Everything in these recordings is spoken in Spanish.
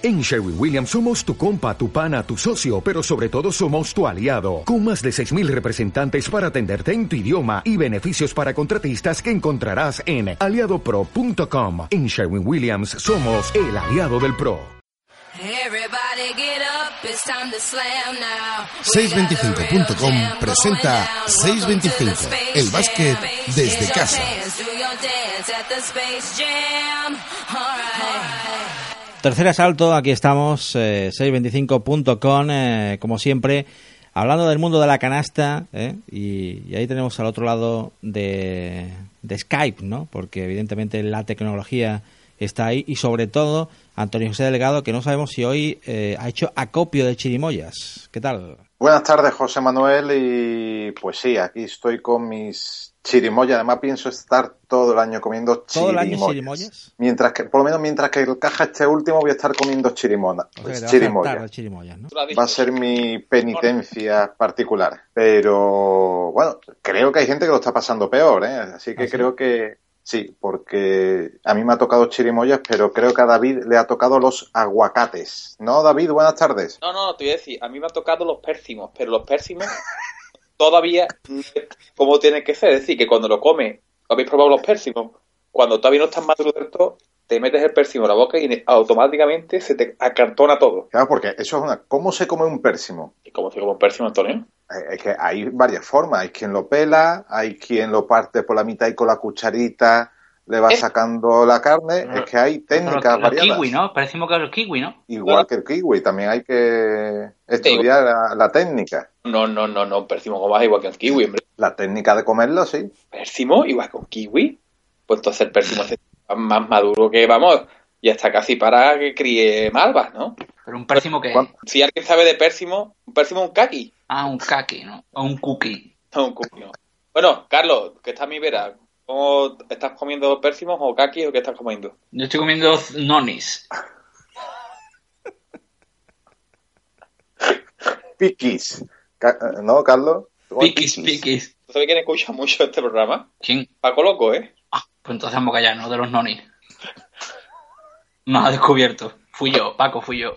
En Sherwin Williams somos tu compa, tu pana, tu socio, pero sobre todo somos tu aliado, con más de 6.000 representantes para atenderte en tu idioma y beneficios para contratistas que encontrarás en aliadopro.com. En Sherwin Williams somos el aliado del PRO. 625.com presenta 625, el básquet desde casa. Tercer asalto, aquí estamos, eh, 625.com, eh, como siempre, hablando del mundo de la canasta, eh, y, ahí tenemos al otro lado de, de Skype, ¿no? Porque evidentemente la tecnología está ahí, y sobre todo Antonio José Delgado, que no sabemos si hoy eh, ha hecho acopio de chirimoyas. ¿Qué tal? Buenas tardes, José Manuel, y pues sí, aquí estoy con mis chirimoyas. Además pienso estar todo el año comiendo ¿Todo el año chirimoyas. Mientras que, por lo menos mientras que el caja esté último, voy a estar comiendo chirimona, O sea, chirimoyas. ¿no? Va a ser mi penitencia particular. Pero bueno, creo que hay gente que lo está pasando peor, ¿eh? Así que ¿Ah, sí? creo que sí, porque a mí me ha tocado chirimoyas, pero creo que a David le ha tocado los aguacates. ¿No, David? Buenas tardes. No, no, te voy a decir, a mí me ha tocado los pérsimos, pero los pérsimos todavía no es como tienen que ser. Es decir, que cuando lo comes, habéis probado los pérsimos, cuando todavía no están maduros del todo, te metes el pérsimo en la boca y automáticamente se te acartona todo. Claro, porque eso es una... ¿Cómo se come un pérsimo? ¿Y cómo se come un pérsimo, Antonio? Eh, Es que hay varias formas. Hay quien lo pela, hay quien lo parte por la mitad y con la cucharita le va Eh. sacando la carne. Es que hay técnicas los, los variadas. kiwi, ¿no? Parecemos que los kiwi, ¿no? Igual que el kiwi, también hay que estudiar la, la técnica. No, no, no, no, un pérsimo como más igual que un kiwi, hombre. La técnica de comerlo, sí. ¿Pérsimo igual que un kiwi? Pues entonces el pérsimo es más maduro que, vamos, y hasta casi para que críe malvas, ¿no? Pero un pérsimo que... ¿Cuán- Si alguien sabe de pérsimo, un pérsimo es un kaki. Ah, un kaki, ¿no? O un cookie. No, un cookie, no. Bueno, Carlos, que está a mi vera, ¿cómo estás comiendo pérsimos o kaki o qué estás comiendo? Yo estoy comiendo nonis. Piquis. ¿No, Carlos? ¿Tú comes Piquis, piquis. ¿Tú sabes quién escucha mucho este programa? ¿Quién? Paco Loco, ¿eh? Ah, pues entonces vamos a callar, ¿no? De los nonis. No ha descubierto. Fui yo, Paco, fui yo.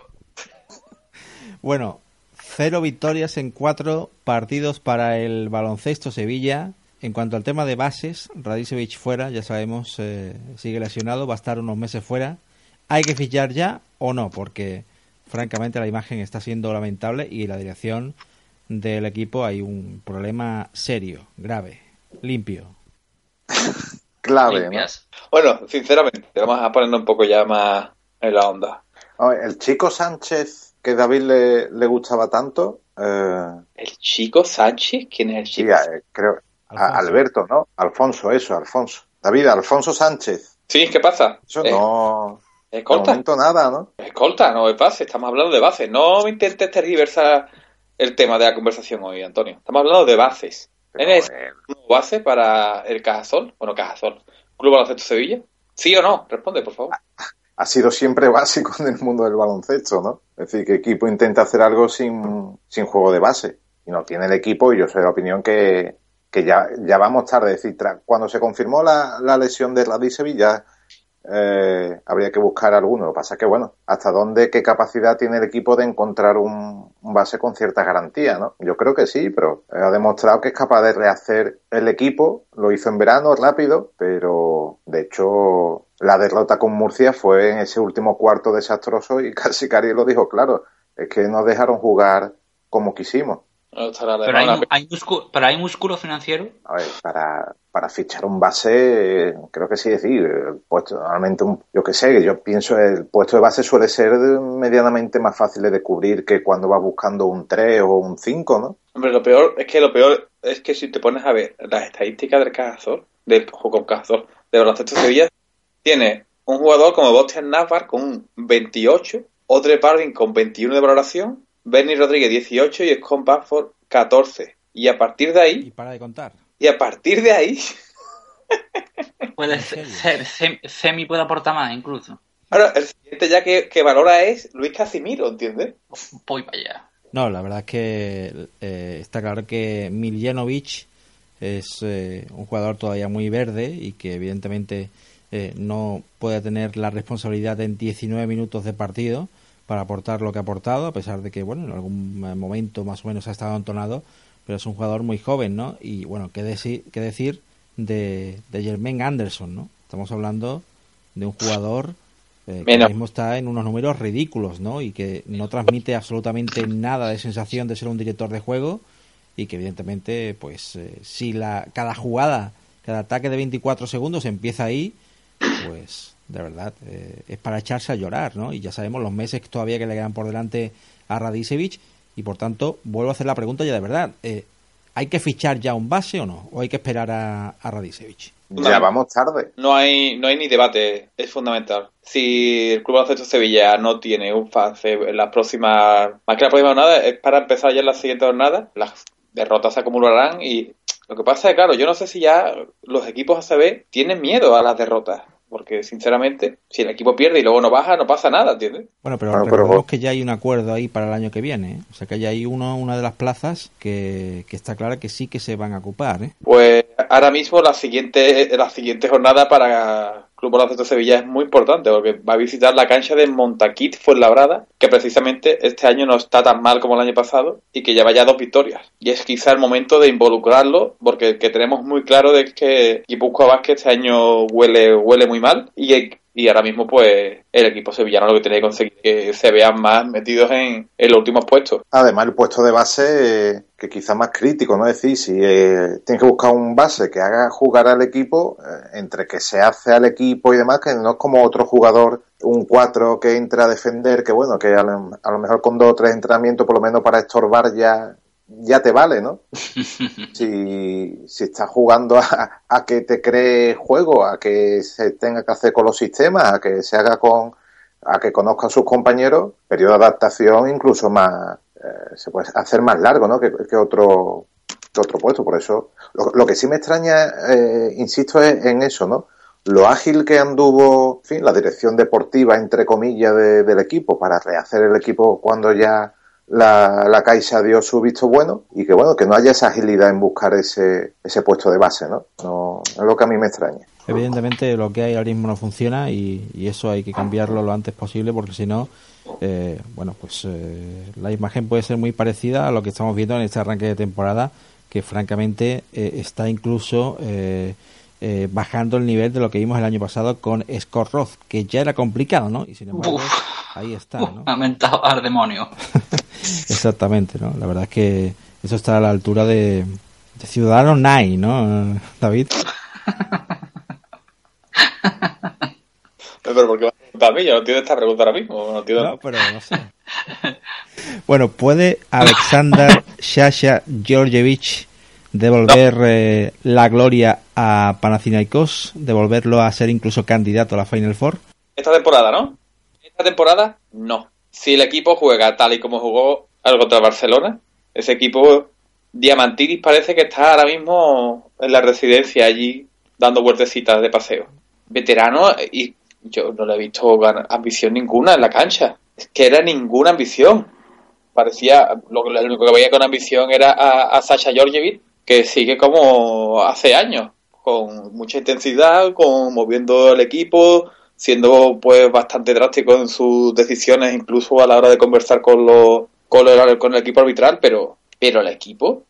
Bueno, cero victorias en cuatro partidos para el baloncesto Sevilla. En cuanto al tema de bases, Radicevic fuera, ya sabemos, eh, sigue lesionado, va a estar unos meses fuera. ¿Hay que fichar ya o no? Porque francamente la imagen está siendo lamentable y la dirección del equipo hay un problema serio, grave, limpio. Clave. Bueno, sinceramente, vamos a ponernos un poco ya más en la onda. El chico Sánchez, que David le, le gustaba tanto, eh, ¿El chico Sánchez? ¿Quién es el sí, chico? eh, creo, Alfonso. Alberto, ¿no? Alfonso, eso, Alfonso. David, Alfonso Sánchez. Sí, ¿qué pasa? Eso Eh, no... De Escolta, momento nada, ¿no? escolta, no es base, estamos hablando de bases. No me intentes tergiversar el tema de la conversación hoy, Antonio. Estamos hablando de bases. Pero, ¿Eres eh, un base para el Cajasol? Bueno, Cajasol. ¿Club Baloncesto Sevilla? ¿Sí o no? Responde, por favor. ha sido siempre básico en el mundo del baloncesto, ¿no? Es decir, que equipo intenta hacer algo sin, sin juego de base. Y no tiene el equipo, y yo soy de la opinión que, que ya, ya vamos tarde. Es decir, cuando se confirmó la, la lesión de Radicevic, ya eh, habría que buscar alguno. Lo que pasa es que, bueno, hasta dónde, qué capacidad tiene el equipo de encontrar un, un base con cierta garantía, ¿no? Yo creo que sí, pero ha demostrado que es capaz de rehacer el equipo. Lo hizo en verano, rápido, pero de hecho la derrota con Murcia fue en ese último cuarto desastroso y casi Cari lo dijo claro. Es que nos dejaron jugar como quisimos. No estará de Pero hay, músculo, pero hay músculo financiero. A ver, para, para fichar un base, creo que sí decir, el puesto, normalmente, un- yo que sé, yo pienso el puesto de base suele ser medianamente más fácil de cubrir que cuando vas buscando un 3 o un 5, ¿no? Hombre, lo peor es que lo peor es que si te pones a ver las estadísticas del Cajasol, del juego con Cajasol, de Baloncesto Sevilla, tiene un jugador como Bostian Navar con un 28, Odre Parvin con 21 de valoración, Bernie Rodríguez 18 y Scott Bamford 14. Y a partir de Y ahí, para de contar. y a partir de ahí, Puede ser, sem- Semi puede aportar más, incluso. ahora el siguiente ya que, que valora es Luis Casimiro, ¿entiendes? Voy para allá. No, la verdad es que eh, está claro que Miljanovic es eh, un jugador todavía muy verde y que evidentemente eh, no puede tener la responsabilidad en 19 minutos de partido, para aportar lo que ha aportado, a pesar de que, bueno, en algún momento más o menos ha estado entonado, pero es un jugador muy joven, ¿no? Y bueno, qué, decir qué decir de, de Jermaine Anderson, ¿no? Estamos hablando de un jugador eh, que ahora mismo está en unos números ridículos, ¿no? Y que no transmite absolutamente nada de sensación de ser un director de juego y que evidentemente, pues, eh, si la cada jugada, cada ataque de 24 segundos empieza ahí, pues, de verdad, eh, es para echarse a llorar, ¿no? Y ya sabemos los meses todavía que le quedan por delante a Radicevic y por tanto vuelvo a hacer la pregunta ya de verdad. ¿Hay que fichar ya un base o no? ¿O hay que esperar a, a Radicevic? Ya vamos tarde. No hay, no hay ni debate, es fundamental. Si el Club Baloncesto Sevilla no tiene un fase en las próximas, más que la próxima jornada, es para empezar ya en la siguiente jornada, las derrotas se acumularán y lo que pasa es, claro, yo no sé si ya los equipos ACB tienen miedo a las derrotas porque sinceramente, si el equipo pierde y luego no baja, no pasa nada, ¿entiendes? Bueno, pero claro, recordemos que ya hay un acuerdo ahí para el año que viene, ¿eh? o sea que ya hay uno, una de las plazas que, que, está clara que sí que se van a ocupar. ¿eh? Pues ahora mismo la siguiente, la siguiente jornada para Club Baloncesto Sevilla es muy importante porque va a visitar la cancha de Montaquit Fuenlabrada, que precisamente este año no está tan mal como el año pasado y que lleva ya dos victorias. Y es quizá el momento de involucrarlo porque que tenemos muy claro de que Guipúzcoa Vázquez este año huele, huele muy mal y y ahora mismo pues el equipo sevillano lo que tiene que conseguir es que se vean más metidos en, los últimos puestos. Además el puesto de base eh, que quizá más crítico, ¿no? Es decir, si eh, tienes que buscar un base que haga jugar al equipo, eh, entre que se hace al equipo y demás, que no es como otro jugador, un 4 que entra a defender, que bueno, que a lo, a lo mejor con dos o tres entrenamientos por lo menos para estorbar ya ya te vale, ¿no? si, si estás jugando a, a, que te cree juego, a que se tenga que hacer con los sistemas, a que se haga con, a que conozca a sus compañeros, periodo de adaptación incluso más, eh, se puede hacer más largo, ¿no? Que, que otro, que otro puesto. Por eso, lo, lo que sí me extraña, eh, insisto, es en eso, ¿no? Lo ágil que anduvo, en fin, la dirección deportiva, entre comillas, de, del equipo para rehacer el equipo cuando ya la, la Caixa dio su visto bueno y que bueno, que no haya esa agilidad en buscar ese, ese puesto de base, ¿no? no es lo que a mí me extraña. Evidentemente lo que hay ahora mismo no funciona y, y eso hay que cambiarlo lo antes posible porque si no, eh, bueno, pues eh, la imagen puede ser muy parecida a lo que estamos viendo en este arranque de temporada que francamente eh, está incluso eh, eh, bajando el nivel de lo que vimos el año pasado con Scott Roth, que ya era complicado, ¿no? Y sin embargo, Uf. ahí está, ¿no? Ha mentado al demonio. Exactamente, ¿no? La verdad es que eso está a la altura de, de Ciudadano Nine, ¿no, David? Pero ¿por qué me a mí? Yo no entiendo esta pregunta ahora mismo. No, entiendo... No, pero no sé. Bueno, ¿puede Alexander Shasha Georgievich devolver eh, la gloria a Panathinaikos? ¿Devolverlo a ser incluso candidato a la Final Four? Esta temporada, ¿no? Esta temporada, no. Si el equipo juega tal y como jugó contra Barcelona, ese equipo Diamantidis parece que está ahora mismo en la residencia allí dando vueltecitas de paseo. Veterano y yo no le he visto ambición ninguna en la cancha. Es que era ninguna ambición. Parecía, lo, lo único que veía con ambición era a, a Sasha Georgievich, que sigue como hace años, con mucha intensidad, con moviendo el equipo, siendo pues bastante drástico en sus decisiones, incluso a la hora de conversar con los con el, equipo arbitral, pero pero el equipo,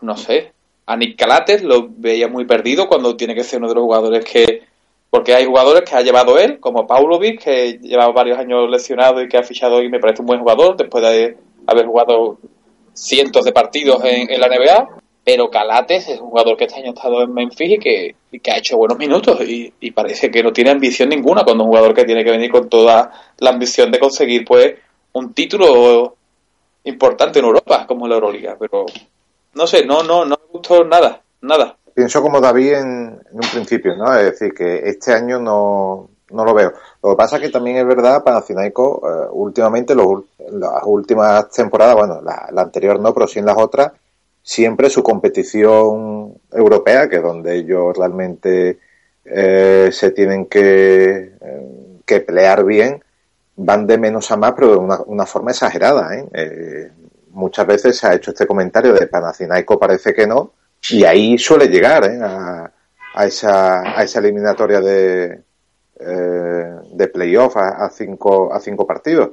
no sé. A Nick Calates lo veía muy perdido cuando tiene que ser uno de los jugadores que porque hay jugadores que ha llevado él, como Paulovic, que lleva varios años lesionado y que ha fichado y me parece un buen jugador después de haber jugado cientos de partidos en, en la NBA. Pero Calates es un jugador que este año ha estado en Memphis y que, que ha hecho buenos minutos y, y, parece que no tiene ambición ninguna cuando un jugador que tiene que venir con toda la ambición de conseguir pues un título importante en Europa como la Euroliga. Pero no sé, no, no, no me gustó nada, nada pienso como David en, un principio, ¿no? Es decir, que este año no, no lo veo. Lo que pasa es que también es verdad, Panathinaikos, uh, últimamente, los, las últimas temporadas, bueno, la, la, anterior no, pero sí en las otras, siempre su competición europea, que es donde ellos realmente eh, se tienen que, eh, que pelear bien, van de menos a más, pero de una, una forma exagerada, ¿eh? ¿eh? Muchas veces se ha hecho este comentario de Panathinaikos parece que no, y ahí suele llegar ¿eh? a, a, esa, a esa eliminatoria de, de playoff a, a, cinco, a cinco partidos.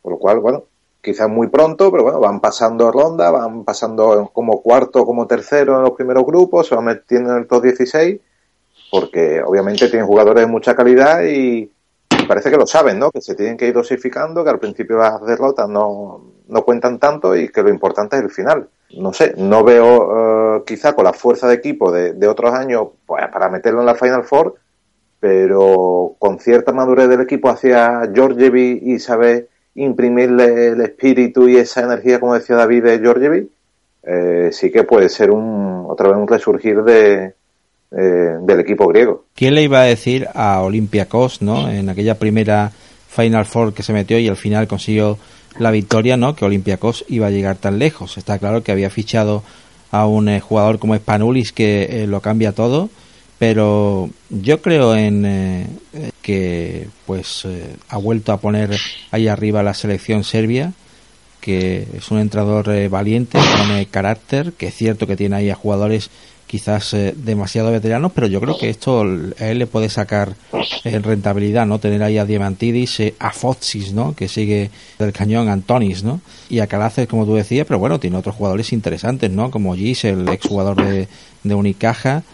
Por lo cual, bueno, quizás muy pronto, pero bueno, van pasando ronda, van pasando como cuarto, como tercero en los primeros grupos, se van metiendo en el top 16, porque obviamente tienen jugadores de mucha calidad y parece que lo saben, ¿no? Que se tienen que ir dosificando, que al principio las derrotas no, no cuentan tanto y que lo importante es el final. No sé, no veo eh, quizá con la fuerza de equipo de, otros años pues, para meterlo en la Final Four, pero con cierta madurez del equipo hacia Georgievi y saber imprimirle el espíritu y esa energía, como decía David, de Georgievi, eh, sí que puede ser un otra vez un resurgir de, eh, del equipo griego. ¿Quién le iba a decir a Olympiacos, ¿no? En aquella primera Final Four que se metió y al final consiguió la victoria, ¿no? Que Olympiacos iba a llegar tan lejos. Está claro que había fichado a un eh, jugador como Spanulis que eh, lo cambia todo, pero yo creo en eh, que pues eh, ha vuelto a poner ahí arriba la selección serbia que es un entrenador eh, valiente con carácter que es cierto que tiene ahí a jugadores quizás eh, demasiado veteranos pero yo creo que esto a él le puede sacar eh, rentabilidad no tener ahí a Diamantidis a Fotsis no que sigue del cañón Antonis no y a Calaces como tú decías pero bueno tiene otros jugadores interesantes no como Gis el exjugador de, de Unicaja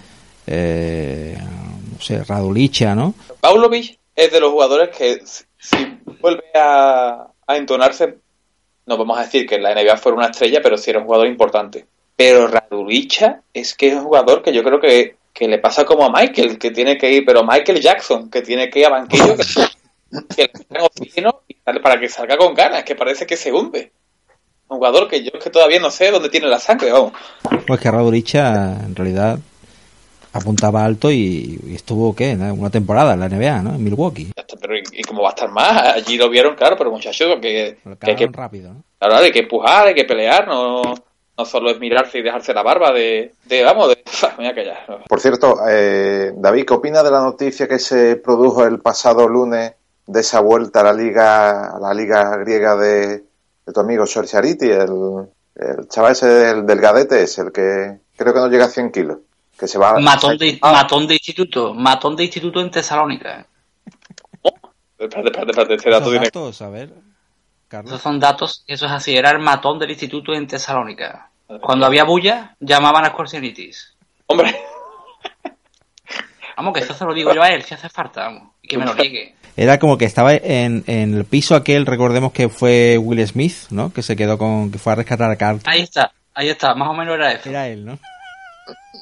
eh, no sé, Radulicha, ¿no? Pavlovich es de los jugadores que si, si vuelve a, a entonarse, no vamos a decir que en la NBA fuera una estrella, pero sí era un jugador importante. Pero Radulicha es que es un jugador que yo creo que, que le pasa como a Michael, que tiene que ir, pero Michael Jackson, que tiene que ir a banquillo, que, que le oxígeno y para que salga con ganas, que parece que se hunde. Un jugador que yo es que todavía no sé dónde tiene la sangre, vamos. Pues que Radulicha en realidad apuntaba alto y, y estuvo, ¿qué? Una temporada en la NBA, ¿no? En Milwaukee. Ya Pero ¿y, y cómo va a estar más? Allí lo vieron, claro, pero muchachos, que, que hay que rápido, ¿no? Claro, hay que empujar, hay que pelear, no, no solo es mirarse y dejarse la barba de, de vamos, de, me voy a callar. Por cierto, eh, David, ¿qué opina de la noticia que se produjo el pasado lunes de esa vuelta a la liga, a la liga griega de, de tu amigo Sorciariti, el, el chaval ese del, del Gadete, es el que creo que no llega a 100 kilos, que se va Matón de, Ah, matón de instituto, matón de instituto en Tesalónica. Espérate, espérate, espérate, ese dato Esos tiene... datos, a ver, Carlos. Esos son datos, eso es así, era el matón del instituto en Tesalónica. Cuando había bulla, llamaban a excursionitis. Hombre, Vamos, que eso se lo digo yo a él, si hace falta, vamos, y que me lo niegue. Era como que estaba en, en el piso aquel, recordemos que fue Will Smith, ¿no? Que se quedó con, que fue a rescatar a Carlton. Ahí está, ahí está, más o menos era eso. Era él, ¿no?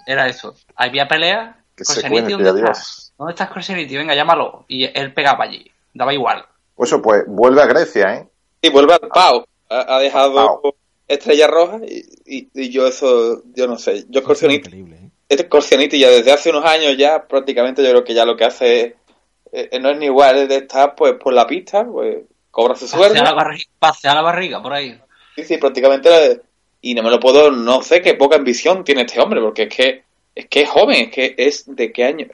Era eso. Había pelea. Que ¿dónde estás? ¿Dónde estás? Venga, llámalo. Y él pegaba allí. Daba igual. Pues eso, pues vuelve a Grecia, ¿eh? y vuelve al Pau. Ha, ha dejado Pau. estrella roja y, y, y yo eso, yo no sé. Yo Increíble, ¿eh? este ya desde hace unos años ya prácticamente yo creo que ya lo que hace es, eh, no es ni igual, es de estar pues por la pista, pues cobra su sueldo. Pasea la, barriga, pasea la barriga por ahí. Sí, sí, prácticamente. Y no me lo puedo, no sé qué poca ambición tiene este hombre, porque es que es que es joven, es que es de qué año,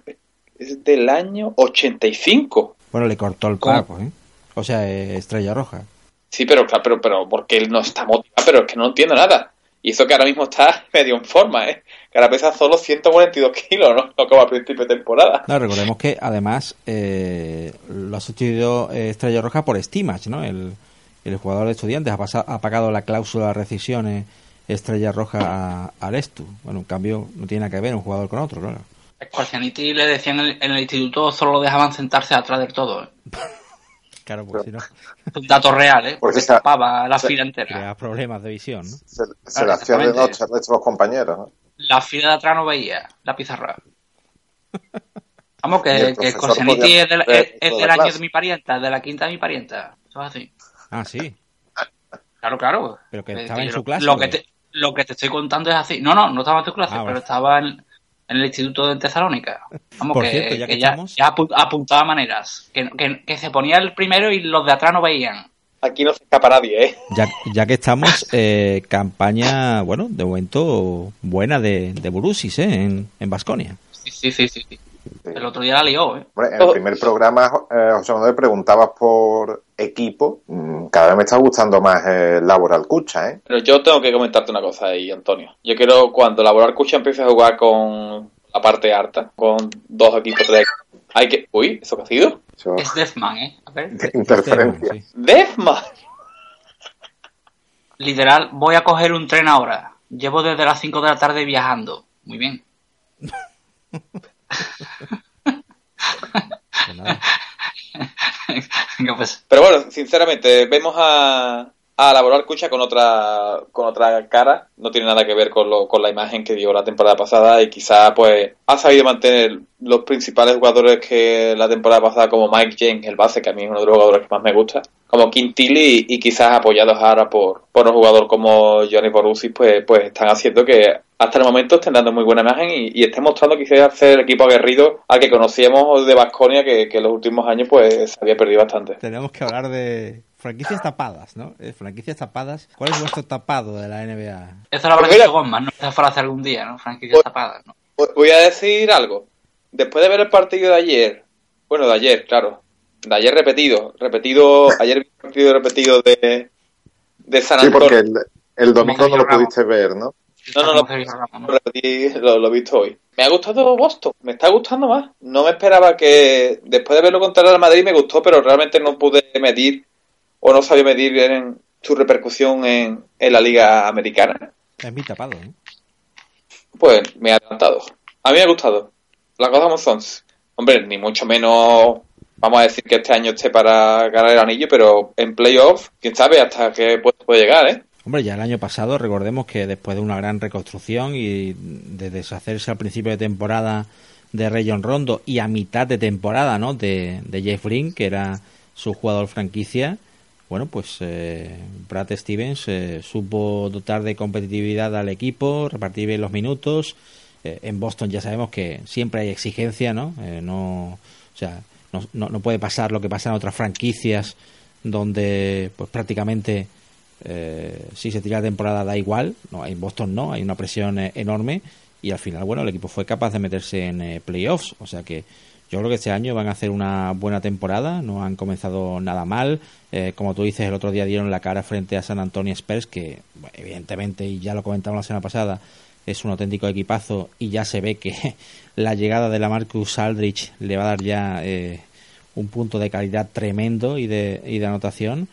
es del año 85. Bueno, le cortó el cuerpo, ¿eh? O sea, eh, Estrella Roja. Sí, pero claro, pero, pero porque él no está motivado, pero es que no entiendo nada. Y eso que ahora mismo está medio en forma, ¿eh? Que ahora pesa solo 142 kilos, ¿no? No como al principio de temporada. No, recordemos que además eh, lo ha sustituido eh, Estrella Roja por Stimach, ¿no? El, el jugador de estudiantes ha, pasa- ha pagado la cláusula de rescisión eh, Estrella Roja a, al Estu. Bueno, en cambio, no tiene nada que ver un jugador con otro, claro. Corseniti le decían en el, en el instituto solo lo dejaban sentarse atrás del todo. ¿eh? Claro, pues si no, Es un dato real, ¿eh? Porque Porque esa- tapaba la se- fila entera. crea problemas de visión, ¿no? Se, se Claro, le hacía de exactamente. noche al resto de los compañeros, ¿no? La fila de atrás no veía la pizarra. Vamos, que, que es, del- ver es- del la año de mi parienta, de la quinta de mi parienta. Eso es así. Ah, sí. Claro, claro. Pero que Eh, estaba en su clase, Lo ¿o que, te, lo que te estoy contando es así. No, no, no estaba en tu clase, Ah, pero estaba en, en el instituto de Tesalónica. Vamos, Por que, cierto, ya que que ya, estamos- ya apu- apuntaba maneras. Que, que, que se ponía el primero y los de atrás no veían. Aquí no se escapa nadie, ¿eh? Ya, ya que estamos, eh, campaña, bueno, de momento buena de, de Burusis, ¿eh? En, en Basconia. Sí, sí, sí, sí. El otro día la lió, ¿eh? Hombre, en el primer programa, eh, José Manuel, preguntabas por equipo. Mm, Cada vez me está gustando más el Laboral Cucha, ¿eh? Pero yo tengo que comentarte una cosa ahí, Antonio. Yo quiero, cuando Laboral Cucha empiece a jugar con la parte alta, con dos equipos, tres equipos, hay que... Uy, ¿eso qué ha sido? Es Deathman, ¿eh? A ver. interferencia. Sí. ¡Defma! Literal, voy a coger un tren ahora. Llevo desde las 5 de la tarde viajando. Muy bien. Pues pues, Pero bueno, sinceramente, vemos a, a Laboral Cucha con otra con otra cara. No tiene nada que ver con, lo, con la imagen que dio la temporada pasada y quizá pues ha sabido mantener los principales jugadores que la temporada pasada como Mike James, el base, que a mí es uno de los jugadores que más me gusta, como Quintili y, y quizás apoyados ahora por, por un jugador como Johnny Borussi, pues, pues están haciendo que hasta el momento estén dando muy buena imagen y, y estén mostrando quizás ser el equipo aguerrido al que conocíamos de Vasconia que, que en los últimos años pues se había perdido bastante. Tenemos que hablar de franquicias tapadas, ¿no? Eh, franquicias tapadas. ¿Cuál es vuestro tapado de la NBA? eso lo habrá dicho Gomman, ¿no? Esa frase algún día, ¿no? Franquicias tapadas, ¿no? Voy a decir algo. Después de ver el partido de ayer, bueno, de ayer, claro, de ayer repetido, repetido, ayer vi partido repetido de, de San Sí, Antonio. porque el, el domingo no lo pudiste ver, ¿no? No, no, no. Lo lo, lo he visto hoy. Me ha gustado Boston, me está gustando más. No me esperaba que, después de verlo contra el Madrid, me gustó, pero realmente no pude medir o no sabía medir en su repercusión en, en la Liga Americana. Es mi tapado, ¿eh? Pues me ha encantado. A mí me ha gustado. Las cosas como son. Hombre, ni mucho menos vamos a decir que este año esté para ganar el anillo, pero en playoff, quién sabe hasta qué puesto puede llegar, ¿eh? Hombre, ya el año pasado recordemos que después de una gran reconstrucción y de deshacerse al principio de temporada de Rayon Rondo y a mitad de temporada, ¿no? De, de Jeff Green, que era su jugador franquicia, bueno, pues eh, Brad Stevens eh, supo dotar de competitividad al equipo, repartir bien los minutos. Eh, en Boston ya sabemos que siempre hay exigencia, ¿no? Eh, no, o sea, no, no, puede pasar lo que pasa en otras franquicias donde, pues prácticamente eh, si se tira la temporada da igual, no, en Boston no, hay una presión eh, enorme y al final, bueno, el equipo fue capaz de meterse en eh, playoffs, o sea que yo creo que este año van a hacer una buena temporada, no han comenzado nada mal, como tú dices, el otro día dieron la cara frente a San Antonio Spurs, que evidentemente, y ya lo comentamos la semana pasada, es un auténtico equipazo y ya se ve que la llegada de la Marcus Aldrich le va a dar ya eh, un punto de calidad tremendo y de, y de anotación.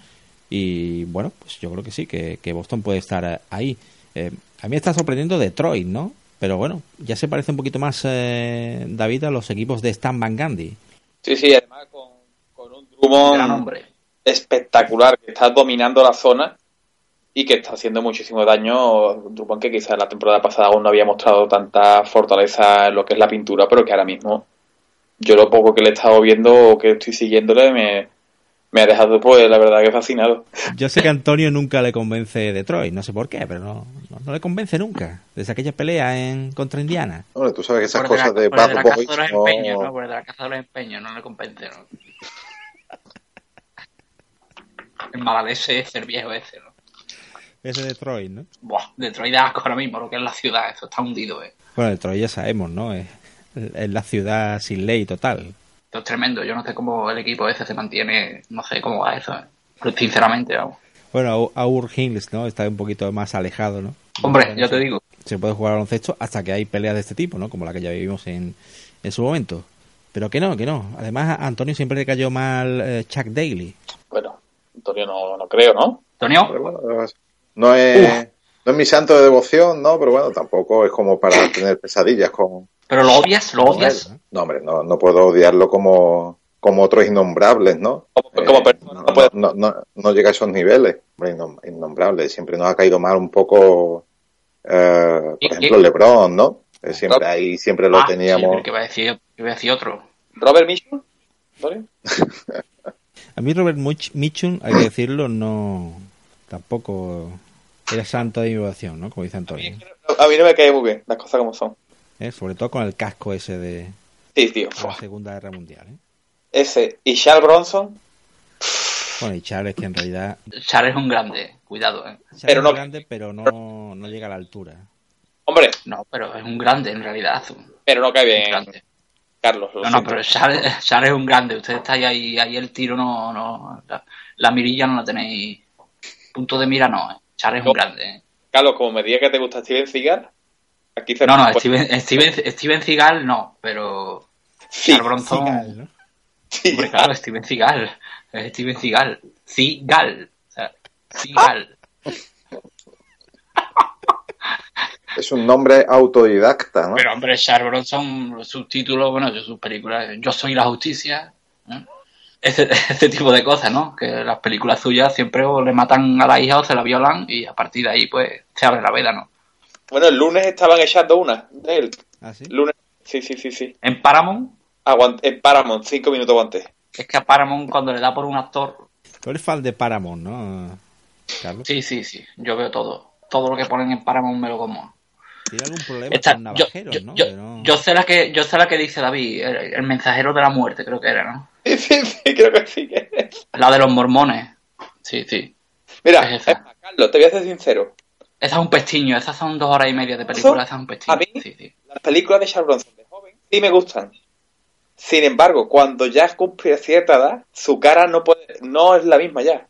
Y bueno, pues yo creo que sí, que, que Boston puede estar eh, ahí. Eh, a mí me está sorprendiendo Detroit, ¿no? Pero bueno, ya se parece un poquito más, eh, David, a los equipos de Stan Van Gundy. Sí, sí, además con, con un Gran Drummond hombre. espectacular que está dominando la zona y que está haciendo muchísimo daño. Drummond que quizás la temporada pasada aún no había mostrado tanta fortaleza en lo que es la pintura, pero que ahora mismo yo lo poco que le he estado viendo o que estoy siguiéndole me, me ha dejado, pues, la verdad que fascinado. Yo sé que Antonio nunca le convence Detroit, no sé por qué, pero no, no, no le convence nunca. Desde aquella pelea en contra Indiana. Hombre, tú sabes que esas Por cosas la- de Bad la de los no... empeños, ¿no? Por el de la caza de los empeños, no le compensa, ¿no? El maladese es el viejo ese. Ese Detroit, ¿no? Buah, Detroit da asco ahora mismo, lo que es la ciudad, eso está hundido, ¿eh? Bueno, Detroit ya sabemos, ¿no? Es, es la ciudad sin ley total. Esto es tremendo, yo no sé cómo el equipo ese se mantiene, no sé cómo va eso, ¿eh? Pero sinceramente, vamos. Bueno, Aur Hills, ¿no? Está un poquito más alejado, ¿no? Hombre, ya te digo, Se puede jugar baloncesto hasta que hay peleas de este tipo, ¿no? Como la que ya vivimos en, en su momento. Pero que no, que no. Además, a Antonio siempre le cayó mal eh, Chuck Daly. Bueno, Antonio no, no creo, ¿no? Antonio, Pero bueno, no es, no es mi santo de devoción, ¿no? Pero bueno, tampoco es como para tener pesadillas con, pero lo odias, lo odias. él. No, hombre, no, no puedo odiarlo como, como otros innombrables, ¿no? Como- como persona no, no no, no, no llega a esos niveles. Hombre, innombrable. Siempre nos ha caído mal un poco, eh, por ¿Y ejemplo, qué? LeBron, ¿no? Eh, Siempre ahí, siempre lo Ah, sí, teníamos. pero que va a decir, que va a decir otro. Robert Mitchell, Antonio. A mí Robert Mitchum, hay que decirlo, no... Tampoco era santo de mi ¿no? Como dice A mí, Antonio. es a mí no me cae muy bien, las cosas como son. ¿eh? Sobre todo con el casco ese de Sí, tío. la Segunda Guerra Mundial, ¿eh? Ese y Charles Bronson, Bueno, y Charles, que en realidad... Charles es un grande, cuidado, ¿eh? Charles Pero es no- grande, pero no, no llega a la altura. hombre, No, pero es un grande en realidad. Pero no cae bien, grande. Carlos. lo No, no, pero Charles, Charles es un grande. Usted está ahí, ahí, ahí el tiro no, no, la, la mirilla no la tenéis. Punto de mira no, ¿eh? Charles es un No. grande. ¿eh? Carlos, como me diga que te gusta Steven Seagal, aquí No, no, pues, Steven, Steven, Steven Seagal no, pero sí, Charles Bronson, Seagal, ¿no? hombre, claro, Steven Seagal, Steven Seagal, Seagal, o sea, Seagal. Es un nombre autodidacta, ¿no? Pero hombre, Charles Bronson, sus títulos, bueno, sus películas, Yo soy la justicia, ¿eh? Ese, ese, tipo de cosas, ¿no? Que las películas suyas siempre o le matan a la hija o se la violan y a partir de ahí, pues, se abre la veda, ¿no? Bueno, el lunes estaban echando una de él. ¿Ah, sí? Lunes, sí, sí, sí, sí. En Paramount, Aguante, en Paramount, cinco minutos antes. es que a Paramount cuando le da por un actor, Tú eres fan de Paramount, ¿no, Carlos? sí, sí, sí, yo veo todo. Todo lo que ponen en Paramount me lo como. ¿Tiene algún problema Esta- con yo, navajeros, yo- no? yo- Que no- yo sé la que yo sé la que dice David, el, el mensajero de la muerte, creo que era, ¿no? Sí, sí, sí, creo que sí. que es. La de los mormones. Sí, sí. Mira, Es esa. Carlos, te voy a ser sincero. Esa es un pestiño, esas son dos horas y media de película, esa es un pestiño. A mí- Sí, sí. Las películas de Charles Bronson de joven sí me gustan. Sin embargo, cuando ya cumple cierta edad, su cara no puede, no es la misma ya.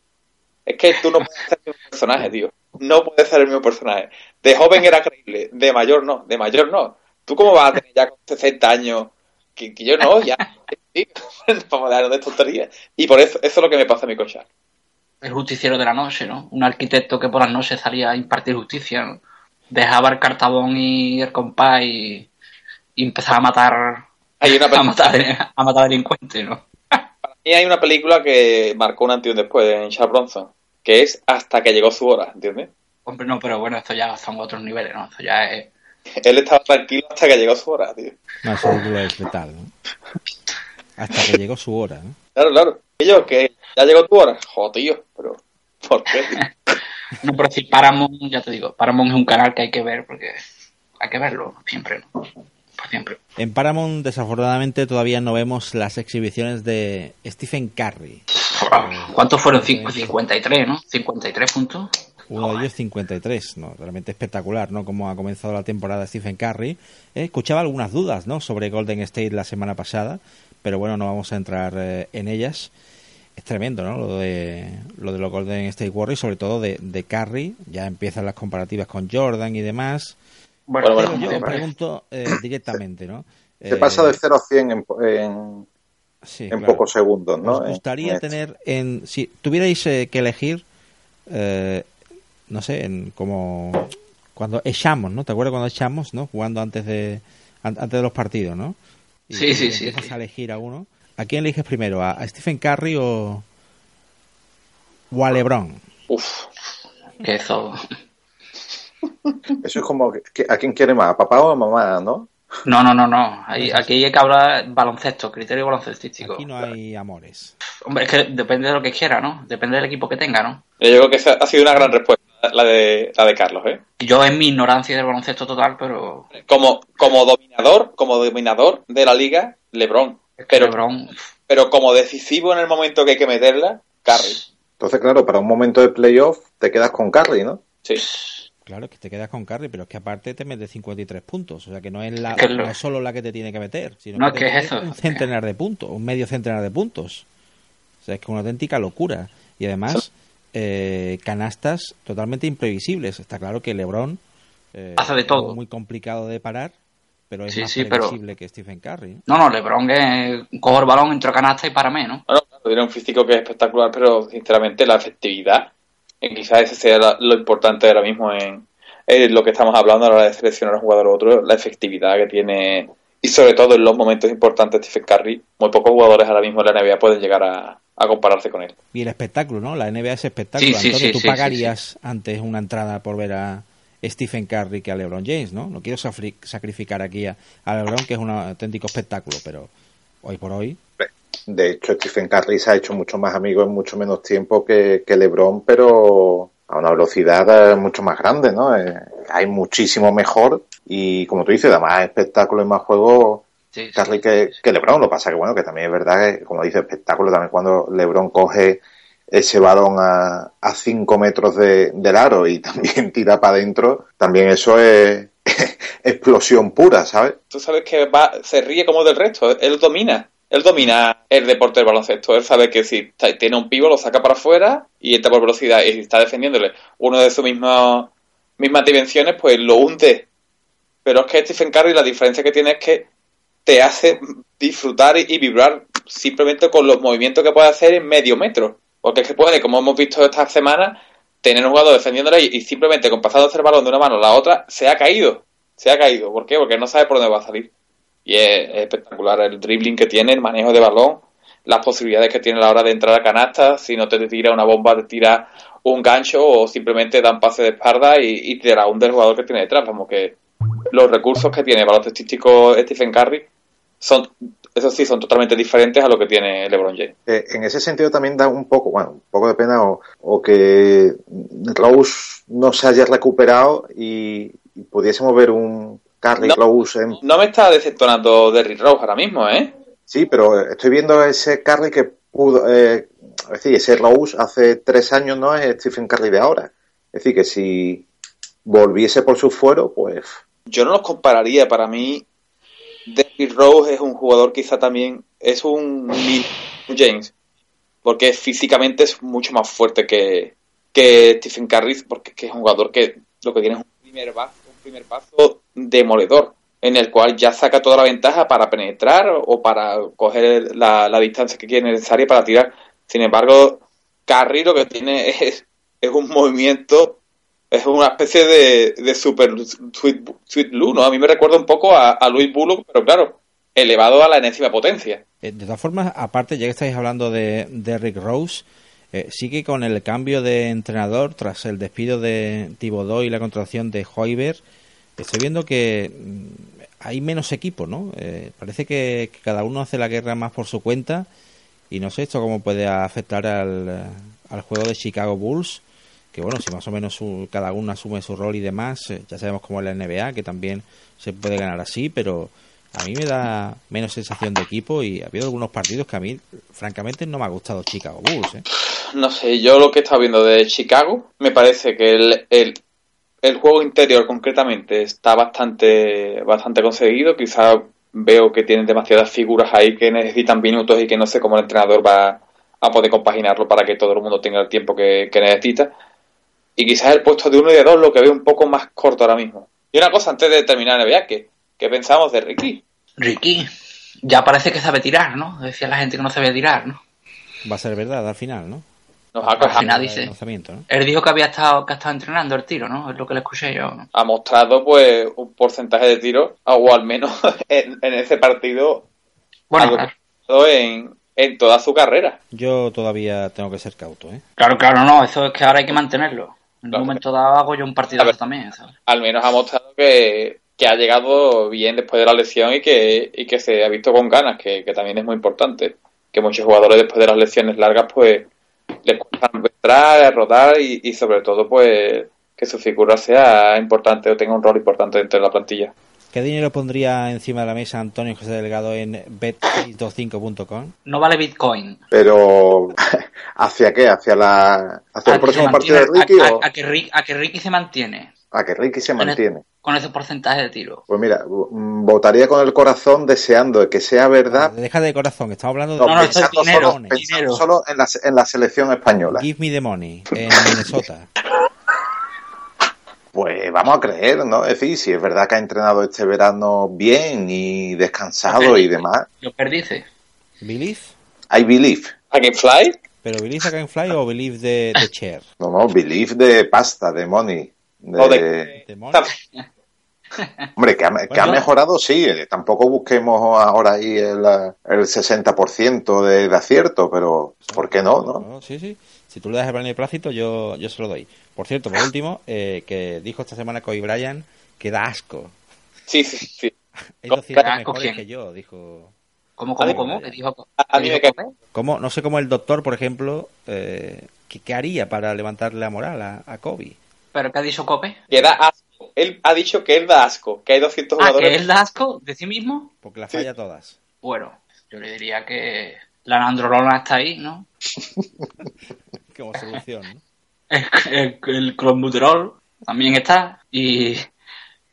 Es que tú no puedes ser el mismo personaje, tío. No puedes ser el mismo personaje. De joven era creíble, de mayor no, de mayor no. ¿Tú cómo vas a tener ya con 60 años? Que, que yo no, ya. Vamos a de tonterías. Y por eso, eso es lo que me pasa a mi cochar. El justiciero de la noche, ¿no? Un arquitecto que por las noches salía a impartir justicia, ¿no? Dejaba el cartabón y el compás y, y empezaba a matar Hay una a matar, a matar delincuentes, ¿no? y hay una película que marcó un antes y un después en Charles Bronson, que es Hasta que llegó su hora, ¿entiendes? Hombre, no, pero bueno, esto ya son otros niveles, ¿no? Esto ya es... Él estaba tranquilo hasta que llegó su hora, tío. No, película es letal, ¿no? Hasta que llegó su hora, ¿no? Claro, claro. Y yo, que ya llegó tu hora. Joder, tío, pero ¿por qué? tío? No, pero si Paramount, ya te digo, Paramount es un canal que hay que ver porque hay que verlo siempre, ¿no? Por siempre. En Paramount, desafortunadamente, todavía no vemos las exhibiciones de Stephen Curry. ¿Cuántos fueron? Cinco- 53, ¿no? 53 puntos. Uno de ellos 53, ¿no? Realmente espectacular, ¿no? Como ha comenzado la temporada Stephen Curry. Eh, escuchaba algunas dudas, ¿no? Sobre Golden State la semana pasada, pero bueno, no vamos a entrar eh, en ellas. Es tremendo, ¿no? Lo de, lo de los Golden State Warriors, sobre todo de, de Curry. Ya empiezan las comparativas con Jordan y demás. Bueno, Bueno, bueno, yo siempre. pregunto eh, directamente, ¿no? Se pasa de 0 a 100 en, en, sí, en claro. pocos segundos, ¿no? ¿Os En- gustaría en- tener en si tuvierais que elegir eh, no sé en como cuando echamos no te acuerdas cuando echamos no jugando antes de an- antes de los partidos no Y Sí, sí, y sí, empiezas sí. a elegir a uno a quién eliges primero a, a Stephen Curry o o a LeBron Uf. Eso... Eso es como, ¿a quién quiere más? ¿A papá o a mamá, no? No, no, no, no. Ahí, aquí hay que hablar baloncesto, criterio baloncestístico. aquí no hay amores Hombre, es que depende de lo que quiera, ¿no? Depende del equipo que tenga, ¿no? Yo creo que esa ha sido una gran respuesta, la de, la de Carlos, ¿eh? Yo en mi ignorancia del baloncesto total, pero... Como, como dominador, como dominador de la liga, LeBron. es que Pero, LeBron... pero como decisivo en el momento que hay que meterla, Curry. Entonces, claro, para un momento de playoff te quedas con Curry, ¿no? Sí. claro que te quedas con Curry pero es que aparte te mete 53 puntos o sea que no es la Es que lo- no es solo la que te tiene que meter sino No, que, es que es eso, un es centenar de puntos un medio centenar de puntos o sea es que una auténtica locura y además eh, canastas totalmente imprevisibles está claro que LeBron eh, Hace de es todo. muy complicado de parar pero es Sí, más sí, pero- previsible que Stephen Curry No, no, LeBron es... Cojo el balón, entro a canasta y para mí, ¿no? Bueno, tiene un físico que es espectacular, pero sinceramente la efectividad, que quizás ese sea la- lo importante ahora mismo en, en lo que estamos hablando a la hora de seleccionar a un jugador u otro, la efectividad que tiene, y sobre todo en los momentos importantes de Stephen Curry, muy pocos jugadores ahora mismo en la NBA pueden llegar a, a compararse con él. y el espectáculo no la NBA es espectáculo. Sí, sí, Antonio sí, tú sí, pagarías antes una entrada por ver a Stephen Curry que a LeBron James no no quiero sacrificar aquí a, a LeBron que es un auténtico espectáculo pero hoy por hoy. De hecho, Stephen Curry se ha hecho mucho más amigo en mucho menos tiempo que, que LeBron, pero a una velocidad eh, mucho más grande, ¿no? Eh, hay muchísimo mejor y, como tú dices, da más espectáculo y más juego Sí, sí. Curry que, que LeBron. Lo que pasa que, bueno, que también es verdad que, como dice, espectáculo también cuando LeBron coge ese balón a, a cinco metros de, del aro y también tira para adentro, también eso es explosión pura, ¿sabes? Tú sabes que va, se ríe como del resto, él domina. Él domina el deporte del baloncesto. Él sabe que si tiene un pivo, lo saca para afuera y entra por velocidad y si está defendiéndole uno de sus mismos, mismas dimensiones, pues lo hunde. Pero es que Stephen Curry la diferencia que tiene es que te hace disfrutar y, vibrar simplemente con los movimientos que puede hacer en medio metro. Porque es que puede, como hemos visto esta semana, tener un jugador defendiéndole y, simplemente con pasándose el balón de una mano a la otra, se ha caído. Se ha caído. ¿Por qué? Porque no sabe por dónde va a salir. Y es, es espectacular el dribbling que tiene, el manejo de balón, las posibilidades que tiene a la hora de entrar a canasta. Si no te tira una bomba, te tira un gancho o simplemente dan pase de espalda y, y te da un del jugador que tiene detrás. Vamos, que los recursos que tiene baloncesto Stephen Curry son, eso sí, son totalmente diferentes a lo que tiene LeBron James. Eh, en ese sentido también da un poco, bueno, un poco de pena o, o que Rose no se haya recuperado y, y pudiésemos ver un Curry No. Rose en... No me está decepcionando Derrick Rose ahora mismo, ¿eh? Sí, pero estoy viendo ese Curry que pudo, eh, es decir, ese Rose hace tres años no es Stephen Curry de ahora. Es decir, que si volviese por su fuero, pues Yo no los compararía. Para mí, Derrick Rose es un jugador quizá también, es un James, porque físicamente es mucho más fuerte que, que Stephen Curry, porque es que es un jugador que lo que tiene es un primer paso, un primer paso demoledor, en el cual ya saca toda la ventaja para penetrar o para coger la, la distancia que quiere necesaria para tirar. Sin embargo, Curry lo que tiene es, es un movimiento, es una especie de, de super sweet, sweet ¿no? A mí me recuerda un poco a, a Luis Bullock, pero claro, elevado a la enésima potencia. Eh, De todas formas, aparte, ya que estáis hablando de, de Rick Rose, eh, sí que con el cambio de entrenador, tras el despido de Thibodeau y la contratación de Hoiber, estoy viendo que mm, hay menos equipo, ¿no? Eh, parece que, que cada uno hace la guerra más por su cuenta y no sé esto cómo puede afectar al, al juego de Chicago Bulls, que bueno, si más o menos su- cada uno asume su rol y demás, eh, ya sabemos cómo es la NBA, que también se puede ganar así, pero a mí me da menos sensación de equipo y ha habido algunos partidos que a mí, francamente, no me ha gustado Chicago Bulls. ¿eh? No sé, yo lo que he estado viendo de Chicago, me parece que el, el, el juego interior concretamente está bastante, bastante conseguido. Quizá veo que tienen demasiadas figuras ahí que necesitan minutos y que no sé cómo el entrenador va a poder compaginarlo para que todo el mundo tenga el tiempo que necesita. Y quizás el puesto de uno y de dos lo que veo un poco más corto ahora mismo. Y una cosa antes de terminar NBA, que ¿qué pensamos de Ricky? Ricky, ya parece que sabe tirar, ¿no? Decía la gente que no sabía tirar, ¿no? Va a ser verdad al final, ¿no? Nos ha, Al final El dice. lanzamiento, ¿no? Él dijo que había estado, que ha estado entrenando el tiro, ¿no? Es lo que le escuché yo. ¿no? ha mostrado pues un porcentaje de tiro, o al menos en, en ese partido Bueno, algo claro, en, en toda su carrera. Yo todavía tengo que ser cauto, ¿eh? claro, claro, no, eso es que ahora hay que mantenerlo. En un momento dado hago yo un partidazo ver. también, ¿sabes? Al menos ha mostrado que, que ha llegado bien después de la lesión y que, y que se ha visto con ganas, que, que también es muy importante. Que muchos jugadores después de las lesiones largas pues les cuesta entrar, rodar y, y sobre todo pues que su figura sea importante o tenga un rol importante dentro de la plantilla. ¿Qué dinero pondría encima de la mesa Antonio José Delgado en bet625.com? No vale Bitcoin. pero ¿hacia qué? ¿Hacia la hacia el próximo partido de Ricky a, a- o a que Rick- a que Ricky se mantiene a que Ricky se el- mantiene? con ese porcentaje de tiro. Pues mira, mm, votaría con el corazón deseando que sea verdad, Deja de corazón, que estamos hablando de... no, No, pensando, dinero, solo, pensando dinero. solo en la, en la selección española. Give me the money en Minnesota. Pues vamos a creer, ¿no? Es decir, si es verdad que ha entrenado este verano bien y descansado y demás, Lo perdice. ¿Believe? I believe. ¿A que Fly? ¿Pero believe a can fly o believe de, de chair? No, no, believe de pasta, de money. de- O de- ¿De money? Hombre, que ha, que ha Bueno. mejorado, sí. eh, Tampoco busquemos ahora ahí el, el 60% de, de acierto, pero ¿por qué no? no? No, Sí, sí. Si tú le das el beneplácito, yo, yo se lo doy. Por cierto, por último, eh, que dijo esta semana Kobe Bryant que da asco. Sí, sí, sí. Hay ¿Cómo? 200 ¿Asco mejores quién? que yo, dijo. ¿Cómo, cómo, cómo? ¿Le dijo, A- mí me cae-? ¿Cómo? No sé cómo el doctor, por ejemplo, eh, ¿qué, qué haría para levantarle la moral a, a Kobe? ¿Pero qué ha dicho Cope? Que da asco. Él ha dicho que él da asco, que hay 200 Ah, jugadores. que él da asco de sí mismo. Porque las Sí. falla todas. Bueno, yo le diría que la nandrolona está ahí, ¿no? Como solución, ¿no? El, el, el clonbuterol también está. Y,